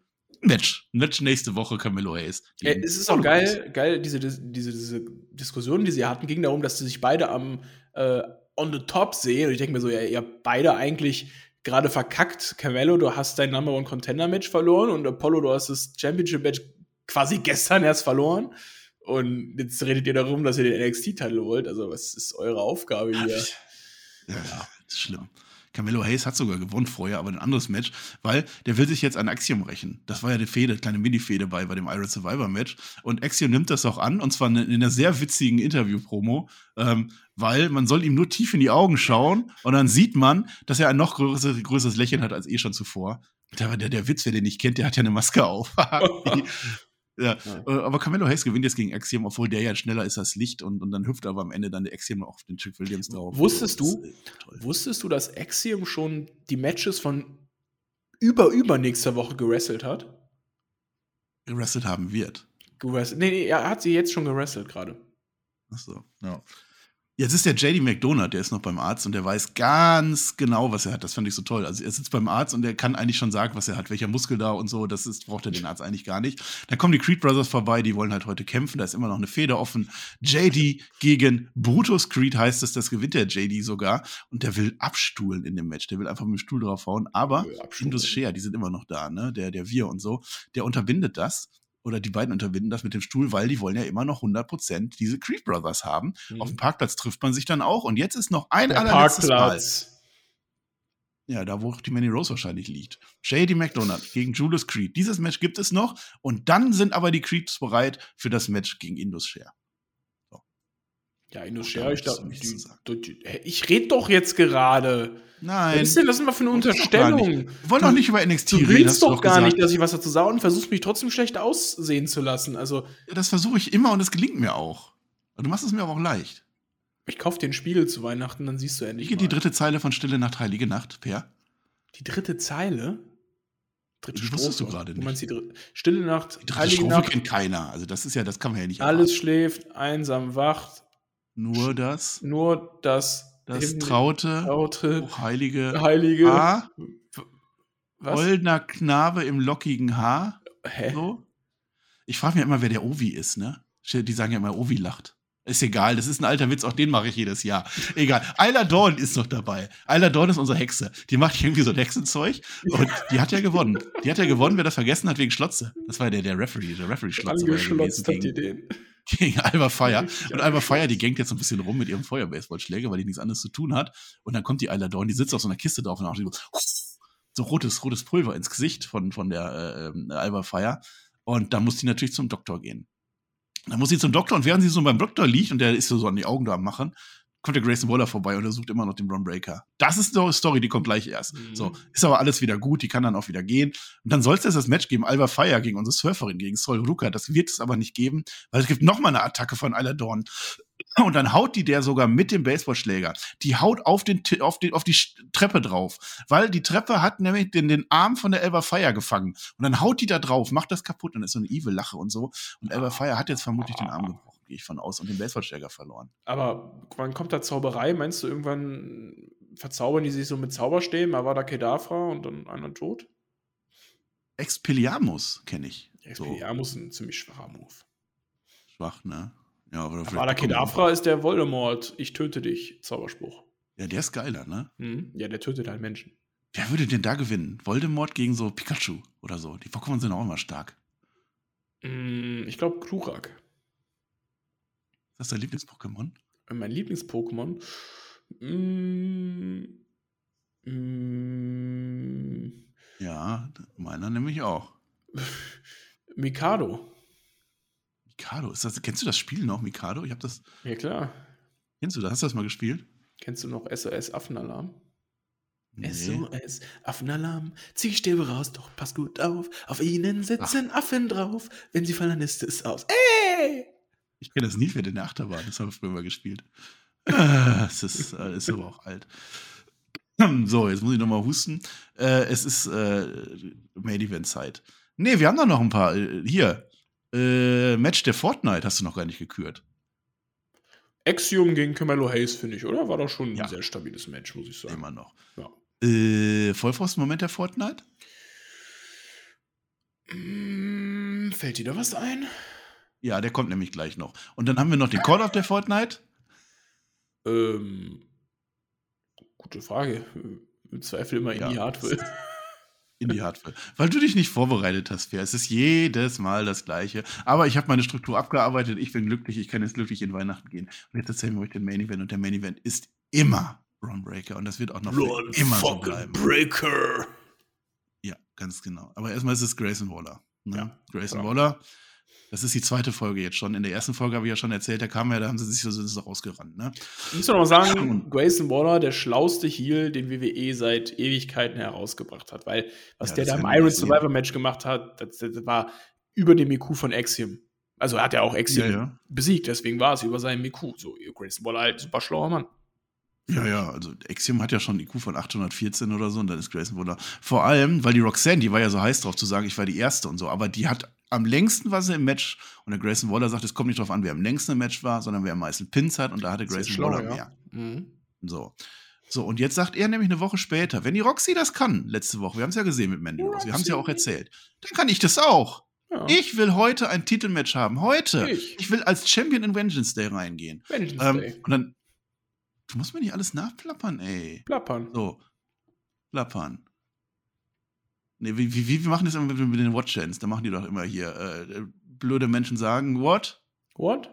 Match. Match nächste Woche, Camelo Hayes. Äh, gegen es ist auch geil, geil diese, diese, diese Diskussion, die sie hatten, ging darum, dass sie sich beide am äh, on the top sehen. Und ich denke mir so, ja, ihr habt beide eigentlich gerade verkackt. Carmelo, du hast dein Number One Contender Match verloren und Apollo, du hast das Championship Match quasi gestern erst verloren. Und jetzt redet ihr darum, dass ihr den NXT-Titel wollt. Also, was ist eure Aufgabe Ja, hier? ich- Ja, das ist schlimm. Camelo Hayes hat sogar gewonnen vorher, aber ein anderes Match, weil der will sich jetzt an Axiom rächen. Das war ja eine Fehde, kleine Mini-Fehde bei, bei dem Iron Survivor Match. Und Axiom nimmt das auch an, und zwar in, in einer sehr witzigen Interview-Promo, ähm, weil man soll ihm nur tief in die Augen schauen und dann sieht man, dass er ein noch größeres, größeres Lächeln hat als eh schon zuvor. Der, der, der Witz, wer den nicht kennt, der hat ja eine Maske auf. Ja, Ja. äh, aber Camelo Hayes gewinnt jetzt gegen Axiom, obwohl der ja schneller ist als Licht und, und dann hüpft aber am Ende dann der Axiom auf den Trick Williams drauf. Wusstest Das du? äh, toll. Wusstest du, dass Axiom schon die Matches von über übernächster Woche gewrestelt hat? Gewrestelt haben wird. Gewrestelt. Nee, nee, er hat sie jetzt schon gewrestelt gerade. Achso, ja. Jetzt ist der JD McDonald, der ist noch beim Arzt und der weiß ganz genau, was er hat. Das fand ich so toll. Also er sitzt beim Arzt und der kann eigentlich schon sagen, was er hat, welcher Muskel da und so. Das ist, braucht er den Arzt eigentlich gar nicht. Dann kommen die Creed Brothers vorbei, die wollen halt heute kämpfen. Da ist immer noch eine Feder offen. JD gegen Brutus Creed heißt es, das gewinnt der JD sogar. Und der will abstuhlen in dem Match. Der will einfach mit dem Stuhl draufhauen. Aber. Indus Share, die sind immer noch da, ne? Der, der Wir und so. Der unterbindet das. Oder die beiden unterbinden das mit dem Stuhl, weil die wollen ja immer noch 100% diese Creed Brothers haben. Auf dem Parkplatz trifft man sich dann auch. Und jetzt ist noch ein Der allerletztes Mal. Parkplatz. Ja, da wo auch die Manny Rose wahrscheinlich liegt. JD McDonald gegen Julius Creed. Dieses Match gibt es noch. Und dann sind aber die Creeds bereit für das Match gegen Indus Share. Ja, Indus Auch Share, da ich, möchtest da, du nichts die, zu sagen. die, die, hä, ich rede doch jetzt gerade. Nein. Was ist denn das immer für eine ich Unterstellung? Wir wollen doch nicht über NXT Du reden. du doch gar gesagt. nicht, dass ich was dazu sage und versuchst mich trotzdem schlecht aussehen zu lassen. Also, Das versuche ich immer und es gelingt mir auch. Du machst es mir aber auch leicht. ich kauf dir einen Spiegel zu Weihnachten, dann siehst du Wie endlich geht mal. die dritte Zeile von Stille Nacht, Heilige Nacht, Per? Die dritte Zeile? Dritte Das wusstest du gerade Du nicht. meinst die dritte, Stille Nacht, Die dritte Heilige Strophe Nacht, kennt keiner. Also das ist ja, das kann man ja nicht alles erwarten. schläft, einsam wacht, Nur das, nur das, das traute, traute, hochheilige Heilige. Haar, Was? goldener Knabe im lockigen Haar. Hä? So. Ich frage mich immer, wer der Ovi ist, ne? Die sagen ja immer, Ovi lacht. Ist egal, das ist ein alter Witz, auch den mache ich jedes Jahr. Egal. Ayla Dawn ist noch dabei. Ayla Dawn ist unsere Hexe. Die macht irgendwie so ein Hexenzeug und die hat ja gewonnen. Die hat ja gewonnen, wer das vergessen hat, wegen Schlotze. Das war der, der Referee, der Referee Schlotze war ja gewesen Angeschlotzt hat die gegen, den. gegen Alba Fire. Und Alba Fire, die gängt jetzt so ein bisschen rum mit ihrem Feuerbaseballschläger, weil die nichts anderes zu tun hat. Und dann kommt die Ayla Dawn, die sitzt auf so einer Kiste drauf und macht so so rotes, rotes Pulver ins Gesicht von, von der äh, Alba Fire. Und dann muss die natürlich zum Doktor gehen. Dann muss sie zum Doktor und während sie so beim Doktor liegt und der ist so, an die Augen da am machen, kommt der Grayson Waller vorbei und er sucht immer noch den Ron Breaker. Das ist eine Story, die kommt gleich erst. Mhm. So, ist aber alles wieder gut, die kann dann auch wieder gehen. Und dann soll es erst das Match geben, Alba Fire gegen unsere Surferin, gegen Sol Ruka. Das wird es aber nicht geben, weil es gibt noch mal eine Attacke von Isla Dawn. Und dann haut die der sogar mit dem Baseballschläger. Die haut auf, den, auf, den, auf die Treppe drauf. Weil die Treppe hat nämlich den, den Arm von der Elba Fire gefangen. Und dann haut die da drauf, macht das kaputt. Dann ist so eine Evil-Lache und so. Und Elba Fire hat jetzt vermutlich den Arm gebrochen, gehe ich von aus, und den Baseballschläger verloren. Aber wann kommt da Zauberei? Meinst du, irgendwann verzaubern die sich so mit Zauberstäben, Avada Kedavra und dann einer tot? Expelliarmus kenne ich. So Ja, muss ein ziemlich schwacher Move. schwach, ne? Ja, oder Avada Kedavra ist der Voldemort, ich töte dich, Zauberspruch. Ja, der ist geiler, ne? Mhm. Ja, der tötet halt Menschen. Wer würde denn da gewinnen? Voldemort gegen so Pikachu oder so. Die Pokémon sind auch immer stark. Mm, Ich glaube, Klurak. Ist das dein Lieblings-Pokémon? Mein Lieblings-Pokémon. Mm, mm, Ja, meiner nämlich auch. Mikado. Mikado, ist das, kennst du das Spiel noch, Mikado? Ich habe das. Ja, klar. Kennst du das? Hast du das mal gespielt? Kennst du noch SOS Affenalarm? Nee. SOS Affenalarm. Ziehstäbe raus, doch pass gut auf. Auf ihnen sitzen Affen drauf. Wenn sie fallen, ist es aus. Ey! Ich kenne das Nilpferd in der Achterbahn, das haben wir früher mal gespielt. Ah, Es ist, äh, ist aber auch alt. So, jetzt muss ich nochmal husten. Äh, es ist äh, Main Event Zeit. Nee, wir haben da noch ein paar. Äh, hier. Äh, Match der Fortnite hast du noch gar nicht gekürt. Axiom gegen Camelo Hayes, finde ich, oder? War doch schon Ja. ein sehr stabiles Match, muss ich sagen. Immer noch. Ja. Äh, Vollpfosten-Moment der Fortnite? Mm, fällt dir da was ein? Ja, der kommt nämlich gleich noch. Und dann haben wir noch den Call of der Fortnite. Ähm, gute Frage. Im Zweifel immer in Ja. die Hardware. In die Hardware. Weil du dich nicht vorbereitet hast, Fair. Es ist jedes Mal das Gleiche. Aber ich habe meine Struktur abgearbeitet. Ich bin glücklich. Ich kann jetzt glücklich in Weihnachten gehen. Und jetzt erzählen wir euch den Main Event. Und der Main Event ist immer Ron Breaker. Und das wird auch noch immer so bleiben. Breaker. Ja, ganz genau. Aber erstmal ist es Grayson Waller. Ne? Ja, Grayson klar. Waller. Das ist die zweite Folge jetzt schon. In der ersten Folge habe ich ja schon erzählt, da kam ja, da haben sie sich so, so rausgerannt. Ne? Ich muss doch noch sagen, Grayson Waller, der schlauste Heel, den WWE seit Ewigkeiten herausgebracht hat. Weil, was Ja, der da im Iron. Survivor Match gemacht hat, das, das war über dem IQ von Axiom. Also er hat ja auch Axiom Ja, ja. besiegt, deswegen war es über seinen IQ. So, Grayson Waller halt super schlauer Mann. Ja, ja, also Axiom hat ja schon einen IQ von 814 oder so und dann ist Grayson Waller. Vor allem, weil die Roxanne, die war ja so heiß drauf zu sagen, ich war die Erste und so, aber die hat am längsten war sie im Match und der Grayson Waller sagt, es kommt nicht drauf an, wer am längsten im Match war, sondern wer am meisten Pins hat und da hatte Grayson schlau, Waller ja. mehr. Mhm. So. So, und jetzt sagt er nämlich eine Woche später, wenn die Roxy das kann, letzte Woche, wir haben es ja gesehen mit Mandy Rose, wir haben es ja auch erzählt, dann kann ich das auch. Ja. Ich will heute ein Titelmatch haben. Heute. Ich. Ich will als Champion in Vengeance Day reingehen. Vengeance Ähm, Day. und dann. Du musst mir nicht alles nachplappern, ey. Plappern. So. Plappern. Nee, wie, wie, wie machen das immer mit, den Watch-Chants? Da machen die doch immer hier. Äh, blöde Menschen sagen, what? What?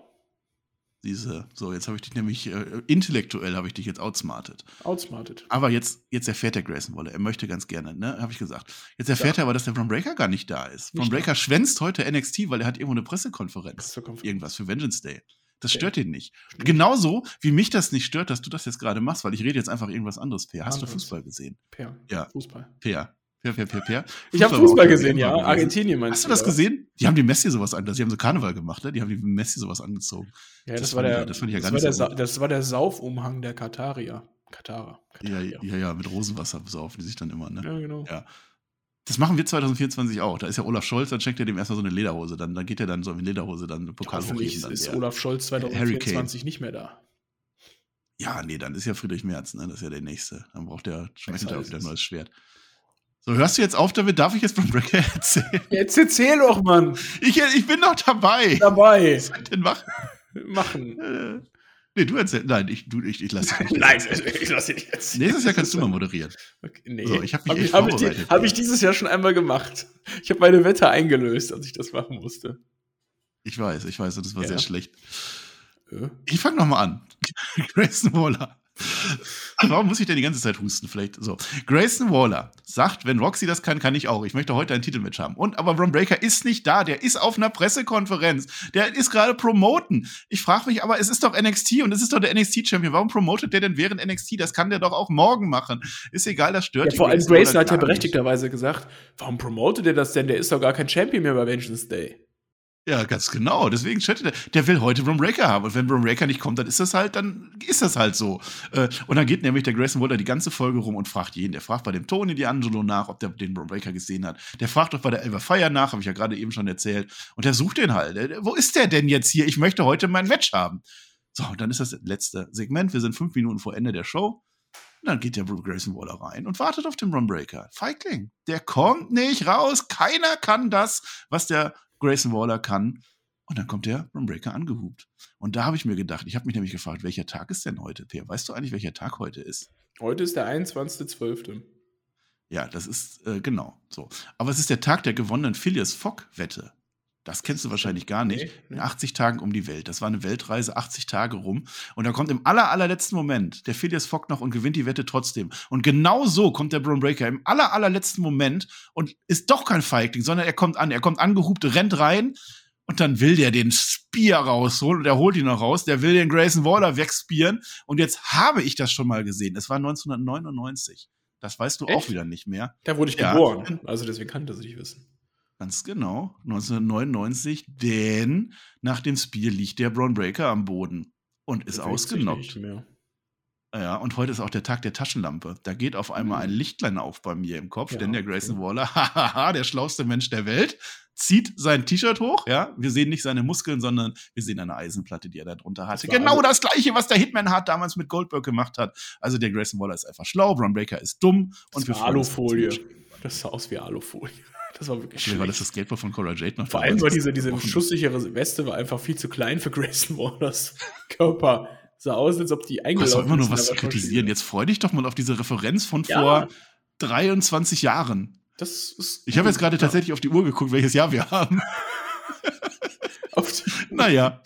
Diese. So, jetzt habe ich dich nämlich, äh, intellektuell habe ich dich jetzt outsmartet. Outsmarted. Aber jetzt, jetzt erfährt der Grayson Waller. Er möchte ganz gerne, ne? Habe ich gesagt. Jetzt erfährt er aber, dass der Von Breaker gar nicht da ist. Von Breaker schwänzt heute NXT, weil er hat irgendwo eine Pressekonferenz. Pressekonferenz. Irgendwas für Vengeance Day. Das Okay. stört ihn nicht. Stimmt. Genauso wie mich das nicht stört, dass du das jetzt gerade machst, weil ich rede jetzt einfach irgendwas anderes. Per, hast du. Fußball gesehen? Per. Ja. Fußball. Per. Per, per, per, per. Ich habe Fußball gesehen, ja. Argentinien meinst Hast du das gesehen? Die haben die Messi sowas an. Die haben so Karneval gemacht, ne? Die haben die Messi sowas angezogen. Ja, Das das, war ich der, ja- das fand ich ja das, war der das war der Saufumhang der Katarier. Katarer. Ja, Katarier. ja, ja, mit Rosenwasser besaufen die sich dann immer, ne? Ja, genau. Ja. Das machen wir 2024 auch. Da ist ja Olaf Scholz, dann schenkt er dem erstmal so eine Lederhose. Dann, dann geht er dann so in Lederhose dann Pokal Hoffentlich hochheben. Dann ist. Olaf Scholz Harry 2024 nicht mehr da. Ja, nee, dann ist ja Friedrich Merz, ne? Das ist ja der Nächste. Dann braucht der schmeckt Besser auch wieder ein es. neues Schwert. So, hörst du jetzt auf damit? Darf ich jetzt von Breaker erzählen? Jetzt erzähl doch, Mann. Ich, ich bin doch dabei. Dabei. Was soll ich denn machen? Machen. Nee, du erzählst. Nein, ich, du, ich, ich lasse dich. Nein, ich lasse dich jetzt. Nächstes Jahr kannst du mal moderieren. Okay, nee. So, ich hab mich hab echt ich, hab ich, vorbereitet. hab ich dieses Jahr schon einmal gemacht. Ich habe meine Wette eingelöst, als ich das machen musste. Ich weiß, ich weiß, und das war Ja. sehr schlecht. Äh? Ich fange nochmal an. Grayson Waller Warum muss ich denn die ganze Zeit husten? Vielleicht so. Grayson Waller sagt, wenn Roxy das kann, kann ich auch. Ich möchte heute ein Titelmatch haben. Und aber Ron Breaker ist nicht da. Der ist auf einer Pressekonferenz. Der ist gerade promoten. Ich frage mich aber, es ist doch NXT und es ist doch der NXT-Champion. Warum promotet der denn während NXT? Das kann der doch auch morgen machen. Ist egal, das stört ja, Vor allem Grayson hat ja berechtigterweise gesagt, warum promotet er das denn? Der ist doch gar kein Champion mehr bei Vengeance Day. Ja, ganz genau. Deswegen chattet er. Der will heute Brom Breaker haben. Und wenn Brom Breaker nicht kommt, dann ist das halt, dann ist das halt so. Äh, und dann geht nämlich der Grayson Waller die ganze Folge rum und fragt jeden. Der fragt bei dem Tony D'Angelo nach, ob der den Brom Breaker gesehen hat. Der fragt doch bei der Elva Fire nach, habe ich ja gerade eben schon erzählt. Und der sucht den halt. Wo ist der denn jetzt hier? Ich möchte heute mein Match haben. So, und dann ist das letzte Segment. Wir sind fünf Minuten vor Ende der Show. Und dann geht der Grayson Waller rein und wartet auf den Brom Breaker. Feigling. Der kommt nicht raus. Keiner kann das, was der Grayson Waller kann. Und dann kommt der Runbreaker angehubt. Und da habe ich mir gedacht, ich habe mich nämlich gefragt, welcher Tag ist denn heute, Per? Weißt du eigentlich, welcher Tag heute ist? Heute ist der 21.12. Ja, das ist äh, genau so. Aber es ist der Tag der gewonnenen Phileas Fogg-Wette. Das kennst du wahrscheinlich gar nicht. In 80 Tagen um die Welt. Das war eine Weltreise, 80 Tage rum. Und dann kommt im aller, allerletzten Moment der Phileas Fogg noch und gewinnt die Wette trotzdem. Und genau so kommt der Braun Breaker im aller, allerletzten Moment und ist doch kein Feigling, sondern er kommt an. Er kommt angehubt, rennt rein und dann will der den Spear rausholen und er holt ihn noch raus. Der will den Grayson Waller wegspieren. Und jetzt habe ich das schon mal gesehen. Es war 1999. Das weißt du Echt? auch wieder nicht mehr. Da wurde ich ja. geboren. Also deswegen kann das nicht wissen. Ganz genau, 1999, denn nach dem Spiel liegt der Braun Breaker am Boden und ist ausgenockt. Ja, und heute ist auch der Tag der Taschenlampe. Da geht auf einmal ein mhm. Lichtlein auf bei mir im Kopf, ja, denn der Grayson okay. Waller, hahaha, der schlauste Mensch der Welt, zieht sein T-Shirt hoch. Ja, wir sehen nicht seine Muskeln, sondern wir sehen eine Eisenplatte, die er da drunter hatte. Das genau das gleiche, was der Hitman Hart damals mit Goldberg gemacht hat. Also der Grayson Waller ist einfach schlau, Braun Breaker ist dumm und wir Alufolie. Das sah aus wie Alufolie. Das war wirklich schön. War das das Skateboard von Cora Jade noch? Vor allem war diese, diese schusssichere Weste war einfach viel zu klein für Grayson Wallers Körper. Sah aus, als ob die eingelaufen ist. immer nur was zu kritisieren. Jetzt freu dich doch mal auf diese Referenz von ja. vor 23 Jahren. Das ist ich habe jetzt gerade tatsächlich auf die Uhr geguckt, welches Jahr wir haben. naja.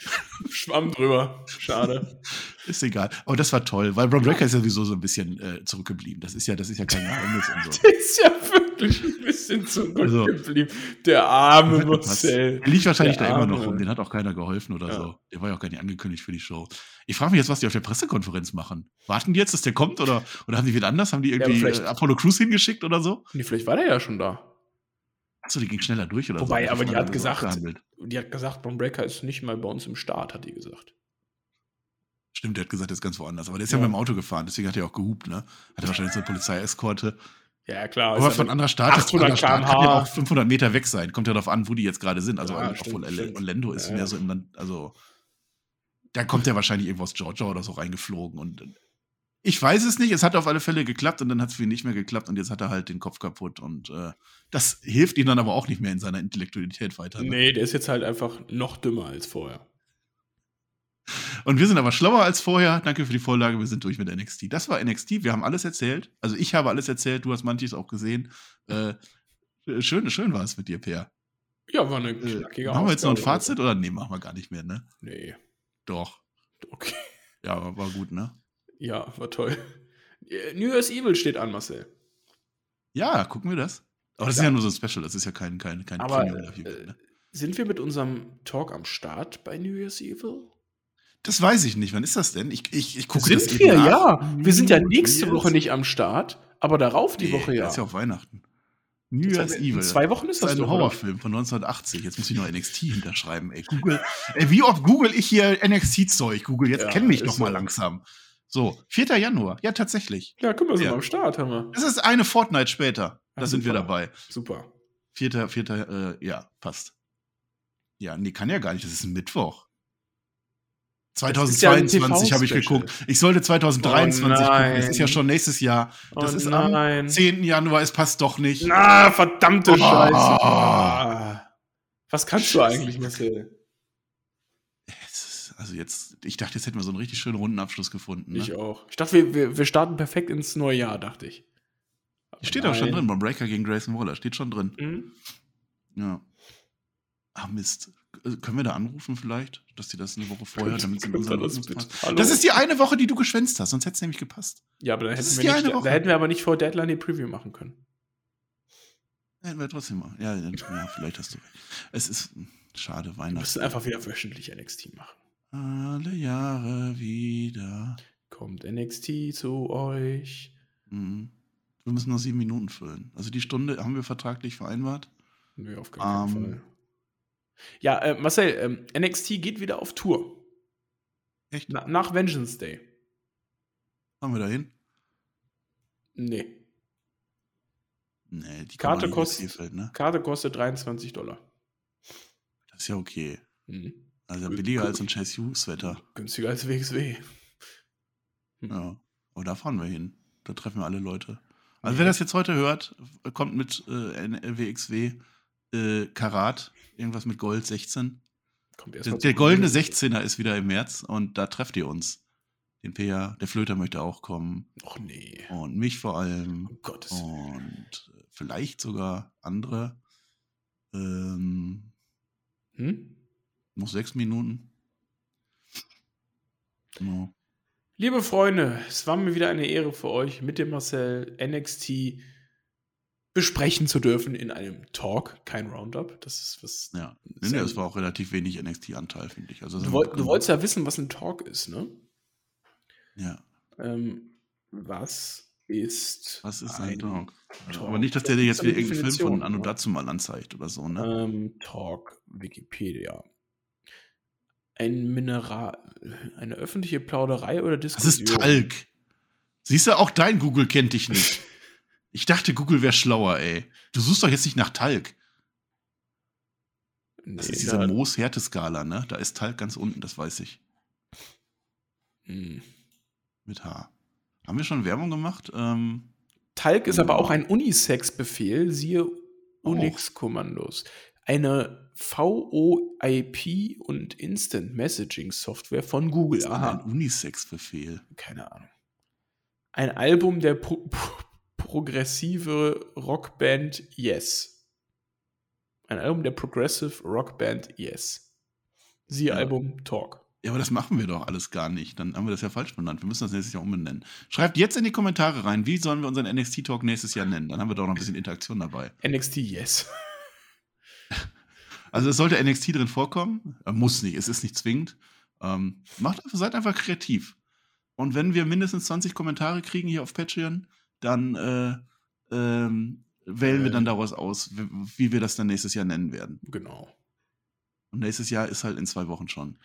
Schwamm drüber. Schade. Ist egal. Aber das war toll, weil Bron Breaker ist ja sowieso so ein bisschen äh, zurückgeblieben. Das ist ja, das ist ja kein Geheimnis und so. Der ist ja wirklich ein bisschen also, zurückgeblieben. Also, der arme Marcel. Der liegt wahrscheinlich der da immer noch rum. Den hat auch keiner geholfen oder ja. so. Der war ja auch gar nicht angekündigt für die Show. Ich frage mich jetzt, was die auf der Pressekonferenz machen. Warten die jetzt, dass der kommt oder, oder haben die wieder anders? Haben die irgendwie ja, äh, Apollo Crews hingeschickt oder so? Nee, vielleicht war der ja schon da. Achso, die ging schneller durch oder Wobei, so. aber die hat gesagt, die hat gesagt, Bron Breaker ist nicht mal bei uns im Start, hat die gesagt. Stimmt, der hat gesagt, der ist ganz woanders. Aber der ist ja, ja mit dem Auto gefahren, deswegen hat er auch gehupt, ne? Hat er wahrscheinlich so eine Polizeieskorte. Ja, klar. Aber von anderer Stadt, 800 Stadt kann ja auch 500 Meter weg sein. Kommt ja darauf an, wo die jetzt gerade sind. Also, ja, obwohl Orlando ist ja, mehr so im Land, also da kommt er wahrscheinlich irgendwo aus Georgia oder so reingeflogen und ich weiß es nicht. Es hat auf alle Fälle geklappt und dann hat es für ihn nicht mehr geklappt und jetzt hat er halt den Kopf kaputt und äh, das hilft ihm dann aber auch nicht mehr in seiner Intellektualität weiter. Ne? Nee, der ist jetzt halt einfach noch dümmer als vorher. Und wir sind aber schlauer als vorher. Danke für die Vorlage. Wir sind durch mit NXT. Das war NXT. Wir haben alles erzählt. Also ich habe alles erzählt. Du hast manches auch gesehen. Äh, schön, schön war es mit dir, Per. Ja, war eine äh, knackige äh, Machen wir jetzt noch ein Fazit oder nee, machen wir gar nicht mehr, ne? Nee. Doch. Okay. Ja, war, war gut, ne? Ja, war toll. Äh, New Year's Evil steht an, Marcel. Ja, gucken wir das. Aber das ja. ist ja nur so ein Special, das ist ja kein, kein, kein Aber, Premium äh, ne? Sind wir mit unserem Talk am Start bei New Year's Evil? Das weiß ich nicht. Wann ist das denn? Ich, ich, ich gucke sind das wir, ja. Wir sind ja nächste Woche nicht am Start, aber darauf die nee, Woche ja. Das ist ja auf Weihnachten. New Year's Evil. In zwei Wochen ist das, das ist ein Horrorfilm von 1980. Jetzt muss ich noch NXT hinterschreiben. Ey, Google. ey, wie oft google ich hier NXT-Zeug? Google, jetzt ja, kenn mich doch mal so. langsam. So, 4. Januar. Ja, tatsächlich. Ja, guck mal, sind ja. wir am Start, haben wir. Das ist eine Fortnite später. Da Ach, sind wir dabei. Super. 4. 4. Äh, ja, passt. Ja, nee, kann ja gar nicht. Das ist ein Mittwoch. 2022 ja habe ich geguckt. Ich sollte 2023 oh gucken. Es ist ja schon nächstes Jahr. Das oh ist am 10. Januar. Es passt doch nicht. Na, verdammte oh. Scheiße. Was kannst du eigentlich, Marcel? Also jetzt, ich dachte, jetzt hätten wir so einen richtig schönen runden Abschluss gefunden. Ne? Ich auch. Ich dachte, wir, wir, wir starten perfekt ins neue Jahr, dachte ich. steht nein. auch schon drin, beim Breaker gegen Grayson Waller. Steht schon drin. Mhm. Ja. Ah, Mist. Äh, können wir da anrufen vielleicht, dass die das eine Woche vorher, damit sie unseren das? Das ist die eine Woche, die du geschwänzt hast, sonst hätte es nämlich gepasst. Ja, aber dann hätten, wir nicht, da hätten wir aber nicht vor Deadline die Preview machen können. Hätten wir trotzdem mal. Ja, ja, vielleicht hast du recht. Es ist hm, schade, Wir Weihnachten. müssen einfach wieder wöchentlich NXT machen. Alle Jahre wieder. Kommt NXT zu euch. Mhm. Wir müssen noch sieben Minuten füllen. Also die Stunde haben wir vertraglich vereinbart. Nö, auf gar keinen Ähm. Fall. Ja, äh, Marcel, ähm, NXT geht wieder auf Tour. Echt? Na, nach Vengeance Day. Haben wir dahin? Nee. Nee, die Karte kostet- Krefeld, ne? Karte kostet 23 Dollar. Das ist ja okay. Mhm. Also billiger als ein Chase Hughes Wetter. Günstiger als WXW. Ja. Aber da fahren wir hin. Da treffen wir alle Leute. Also wer das jetzt heute hört, kommt mit äh, WXW äh, Karat, irgendwas mit Gold 16. Kommt erst Der, der goldene 16er ist wieder im März und da trefft ihr uns. Den PA, der Flöter möchte auch kommen. Och nee. Und mich vor allem. Um Gottes Oh. Willen. Und äh, vielleicht sogar andere. Ähm, Hm? noch sechs Minuten. Genau. Liebe Freunde, es war mir wieder eine Ehre für euch, mit dem Marcel NXT besprechen zu dürfen in einem Talk, kein Roundup. Das ist was. Ja. Nee, nee, es war auch relativ wenig NXT-Anteil, finde ich. Also, Du, woll, du wolltest ja wissen, was ein Talk ist, ne? Ja. Ähm, was ist. Was ist ein Talk? Talk? Aber nicht, dass der dir jetzt wieder eine irgendeinen Film von Anno dazu mal anzeigt oder so, ne? Ähm, Talk, Wikipedia. Ein Mineral. Eine öffentliche Plauderei oder Das Diskussion? ist Talg. Siehst du, auch dein Google kennt dich nicht. Ich dachte, Google wäre schlauer, ey. Du suchst doch jetzt nicht nach Talg. Nee, Das ist diese Moos-Härteskala, ne? Da ist Talg ganz unten, das weiß ich. Hm. Mit H. Haben wir schon Werbung gemacht? Ähm, Talg ist aber auch ein Unisex-Befehl, siehe. Unix-Kommandos. Eine VoIP und Instant Messaging Software von Google. ist ein Aha, Unisex-Befehl. keine Ahnung. Ein Album der pro pro progressive Rockband Yes. Ein Album der Progressive Rockband Yes. Siehe Ja. Album Talk. Ja, aber das machen wir doch alles gar nicht. Dann haben wir das ja falsch benannt. Wir müssen das nächstes Jahr umbenennen. Schreibt jetzt in die Kommentare rein, wie sollen wir unseren NXT-Talk nächstes Jahr nennen? Dann haben wir doch noch ein bisschen Interaktion dabei. NXT Yes. Also es sollte NXT drin vorkommen. Äh, muss nicht, es ist nicht zwingend. Ähm, macht, seid einfach kreativ. Und wenn wir mindestens 20 Kommentare kriegen hier auf Patreon, dann äh, ähm, wählen wir Äh. dann daraus aus, wie, wir das dann nächstes Jahr nennen werden. Genau. Und nächstes Jahr ist halt in zwei Wochen schon.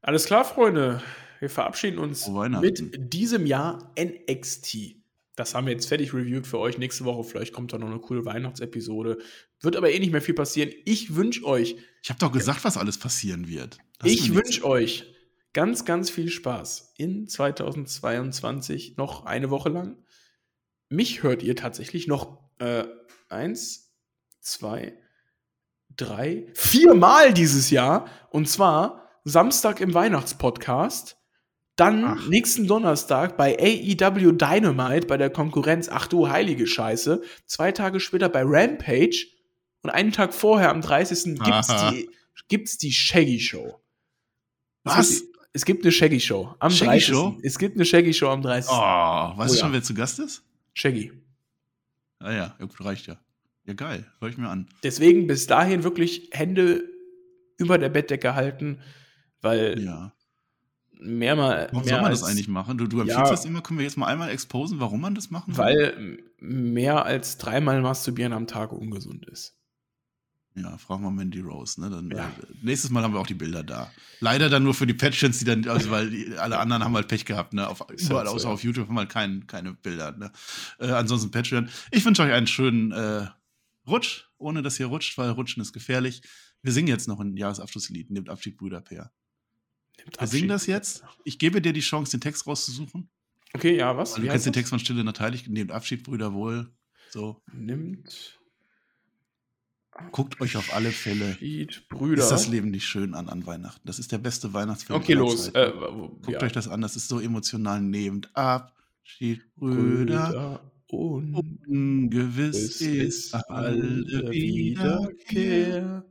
Alles klar, Freunde. Wir verabschieden uns mit diesem Jahr NXT. Das haben wir jetzt fertig reviewed für euch. Nächste Woche vielleicht kommt da noch eine coole Weihnachtsepisode. Wird aber eh nicht mehr viel passieren. Ich wünsche euch, Ich habe doch gesagt, was alles passieren wird. Das ich wünsche euch ganz, ganz viel Spaß in 2022 noch eine Woche lang. Mich hört ihr tatsächlich noch äh, eins, zwei, drei, viermal dieses Jahr. Und zwar Samstag im Weihnachtspodcast. Dann Ach. nächsten Donnerstag bei AEW Dynamite bei der Konkurrenz. Ach du heilige Scheiße. Zwei Tage später bei Rampage. Und einen Tag vorher, am 30. gibt's Aha. die, gibt's die Shaggy Show. Es Was? gibt- Es gibt eine Shaggy Show am Shaggy 30. Show? Es gibt eine Shaggy Show am 30. Oh, weißt Oh du ja. schon, wer zu Gast ist? Shaggy. Ah ja, ja, reicht ja. Ja, geil. Hör ich mir an. Deswegen bis dahin wirklich Hände über der Bettdecke halten, weil Ja. mehr mal. Warum mehr soll man als, das eigentlich machen? Du, du Ja. empfiehlst das immer. Können wir jetzt mal einmal exposen, warum man das machen soll? Weil mehr als dreimal masturbieren am Tag ungesund ist. Ja, fragen wir Mandy Rose. Ne? Dann, Ja. äh, nächstes Mal haben wir auch die Bilder da. Leider dann nur für die Patreons, die dann, also weil die, alle anderen haben halt Pech gehabt. Ne? Auf, überall halt so, außer ja. auf YouTube haben wir halt kein, keine Bilder. Ne? Äh, ansonsten Patreon. Ich wünsche euch einen schönen äh, Rutsch, ohne dass ihr rutscht, weil Rutschen ist gefährlich. Wir singen jetzt noch ein Jahresabschlusslied, nehmt Abschied, Brüder, Peer. Nimmt Wir singen Abschied. das jetzt. Ich gebe dir die Chance, den Text rauszusuchen. Okay, ja, was? Also, du kennst den? Text von Stille Nateilig, nehmt Abschied, Brüder, wohl. So, Nimmt guckt euch auf alle Fälle. Abschied, Brüder. Ist das Leben nicht schön an, an Weihnachten? Das ist der beste Weihnachtsfilm. Okay, los. Äh, Guckt ja. euch das an, das ist so emotional nehmend. Abschied, Brüder. und Ungewiss ist alle Wiederkehr. Wiederkehr.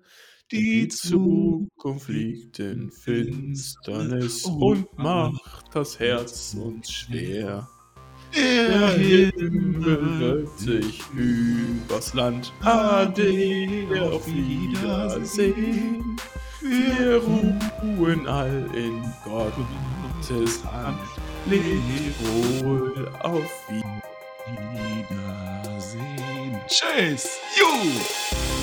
Die Zukunft liegt in Finsternis und macht das Herz uns schwer. Der Himmel wölbt sich übers Land. Ade, auf Wiedersehen. Wir ruhen all in Gottes Hand. Lebt wohl auf Wiedersehen. Tschüss. Juhu.